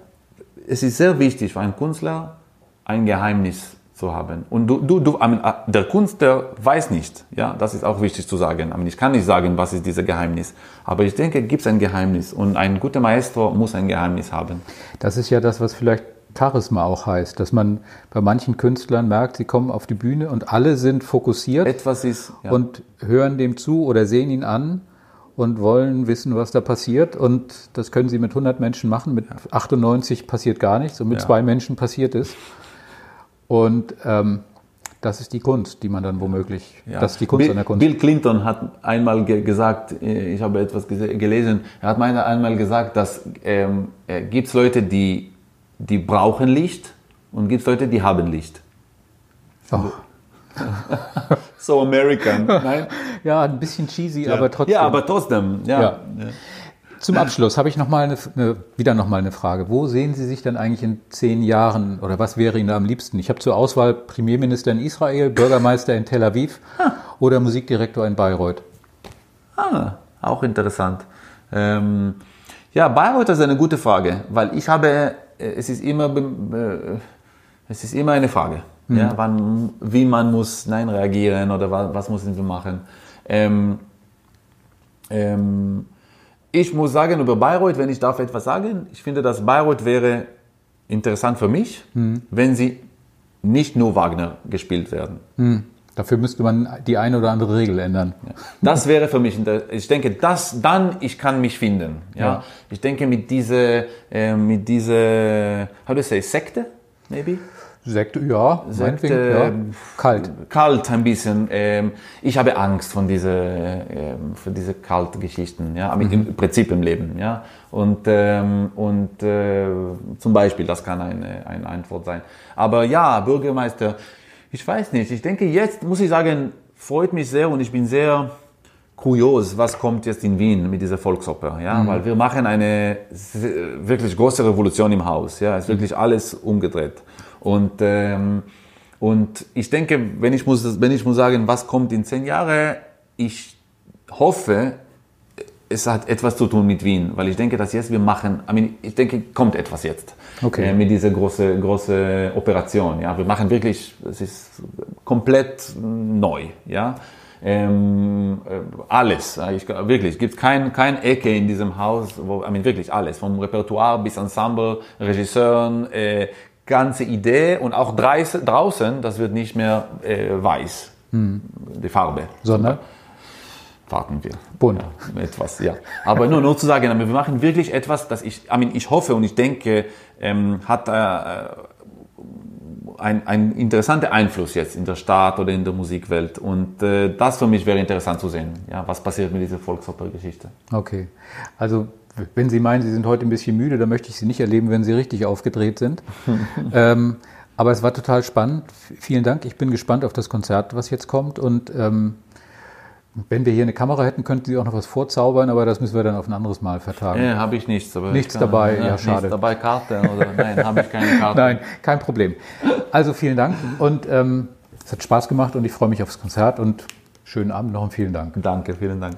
es ist sehr wichtig für einen Künstler, ein Geheimnis zu haben. Und du, du, du, mean, der Künstler weiß nicht, ja, das ist auch wichtig zu sagen. Ich kann nicht sagen, was ist dieses Geheimnis. Aber ich denke, gibt es ein Geheimnis. Und ein guter Maestro muss ein Geheimnis haben. Das ist ja das, was vielleicht Charisma auch heißt, dass man bei manchen Künstlern merkt, sie kommen auf die Bühne und alle sind fokussiert Etwas ist, ja. und hören dem zu oder sehen ihn an und wollen wissen, was da passiert. Und das können sie mit 100 Menschen machen. Mit 98 passiert gar nichts und mit Ja. zwei Menschen passiert es. Und ähm, das ist die Kunst, die man dann womöglich, Ja. das ist die Kunst Bill, an der Kunst. Bill Clinton hat einmal ge gesagt, äh, ich habe etwas gelesen, er hat mal einmal gesagt, dass ähm, äh, gibt es Leute, die, die brauchen Licht und gibt es Leute, die haben Licht. Oh. [LAUGHS] So American, nein? [LAUGHS] Ja, ein bisschen cheesy, aber trotzdem. Ja, aber trotzdem, ja. Ja. Zum Abschluss habe ich noch mal eine, eine, wieder noch mal eine Frage. Wo sehen Sie sich denn eigentlich in zehn Jahren oder was wäre Ihnen da am liebsten? Ich habe zur Auswahl Premierminister in Israel, Bürgermeister in Tel Aviv oder Musikdirektor in Bayreuth. Ah, auch interessant. Ähm, ja, Bayreuth ist eine gute Frage, weil ich habe, äh, es ist immer, äh, es ist immer eine Frage, ja, wann, wie man muss Nein reagieren oder was, was müssen wir machen. Ähm, ähm, ich muss sagen über Bayreuth, wenn ich darf etwas sagen, ich finde, dass Bayreuth wäre interessant für mich, wenn sie nicht nur Wagner gespielt werden. Dafür müsste man die eine oder andere Regel ändern. Das wäre für mich, ich denke, das, dann, ich kann mich finden. Ja? Ja. Ich denke, mit dieser, äh, mit dieser, how do you say, Sekte, maybe? Sekte, ja, Sekte, meinetwegen, ja. Kalt. Kalt ein bisschen. Ähm, ich habe Angst von diese, ähm, für diese Kaltgeschichten, ja, aber im Prinzip im Leben, ja. Und, ähm, und äh, zum Beispiel, das kann eine, eine Antwort sein. Aber ja, Bürgermeister, ich weiß nicht. Ich denke, jetzt muss ich sagen, freut mich sehr und ich bin sehr kurios, was kommt jetzt in Wien mit dieser Volksoper, ja, weil wir machen eine wirklich große Revolution im Haus, ja, es ist wirklich alles umgedreht und ähm, und ich denke, wenn ich muss, wenn ich muss sagen, was kommt in zehn Jahren, ich hoffe, es hat etwas zu tun mit Wien, weil ich denke, dass jetzt wir machen, I mean, ich denke, kommt etwas jetzt Okay. äh, mit dieser große große Operation. Ja, wir machen wirklich, es ist komplett neu. Ja, ähm, äh, alles. Ich, wirklich, gibt kein kein Ecke in diesem Haus, wo, I mean, wirklich alles, vom Repertoire bis Ensemble, Regisseuren, äh, ganze Idee und auch draußen, das wird nicht mehr äh, weiß, die Farbe Sondern warten wir. bunt. Ja, etwas, ja. Aber nur, nur zu sagen, wir machen wirklich etwas, das ich, I mean, ich hoffe und ich denke, ähm, hat äh, ein, ein interessanter Einfluss jetzt in der Stadt oder in der Musikwelt. Und äh, das für mich wäre interessant zu sehen, ja, was passiert mit dieser Volksoper-Geschichte. Okay. Also, wenn Sie meinen, Sie sind heute ein bisschen müde, dann möchte ich Sie nicht erleben, wenn Sie richtig aufgedreht sind. [LAUGHS] ähm, aber es war total spannend. Vielen Dank. Ich bin gespannt auf das Konzert, was jetzt kommt. Und ähm, wenn wir hier eine Kamera hätten, könnten Sie auch noch was vorzaubern, aber das müssen wir dann auf ein anderes Mal vertagen. Ja, habe ich nichts. Nichts ich kann- dabei, ja, nichts schade. dabei, Karte oder nein, habe ich keine [LAUGHS] Karte. Nein, kein Problem. Also vielen Dank und ähm, es hat Spaß gemacht und ich freue mich aufs Konzert und schönen Abend noch und vielen Dank. Danke, vielen Dank.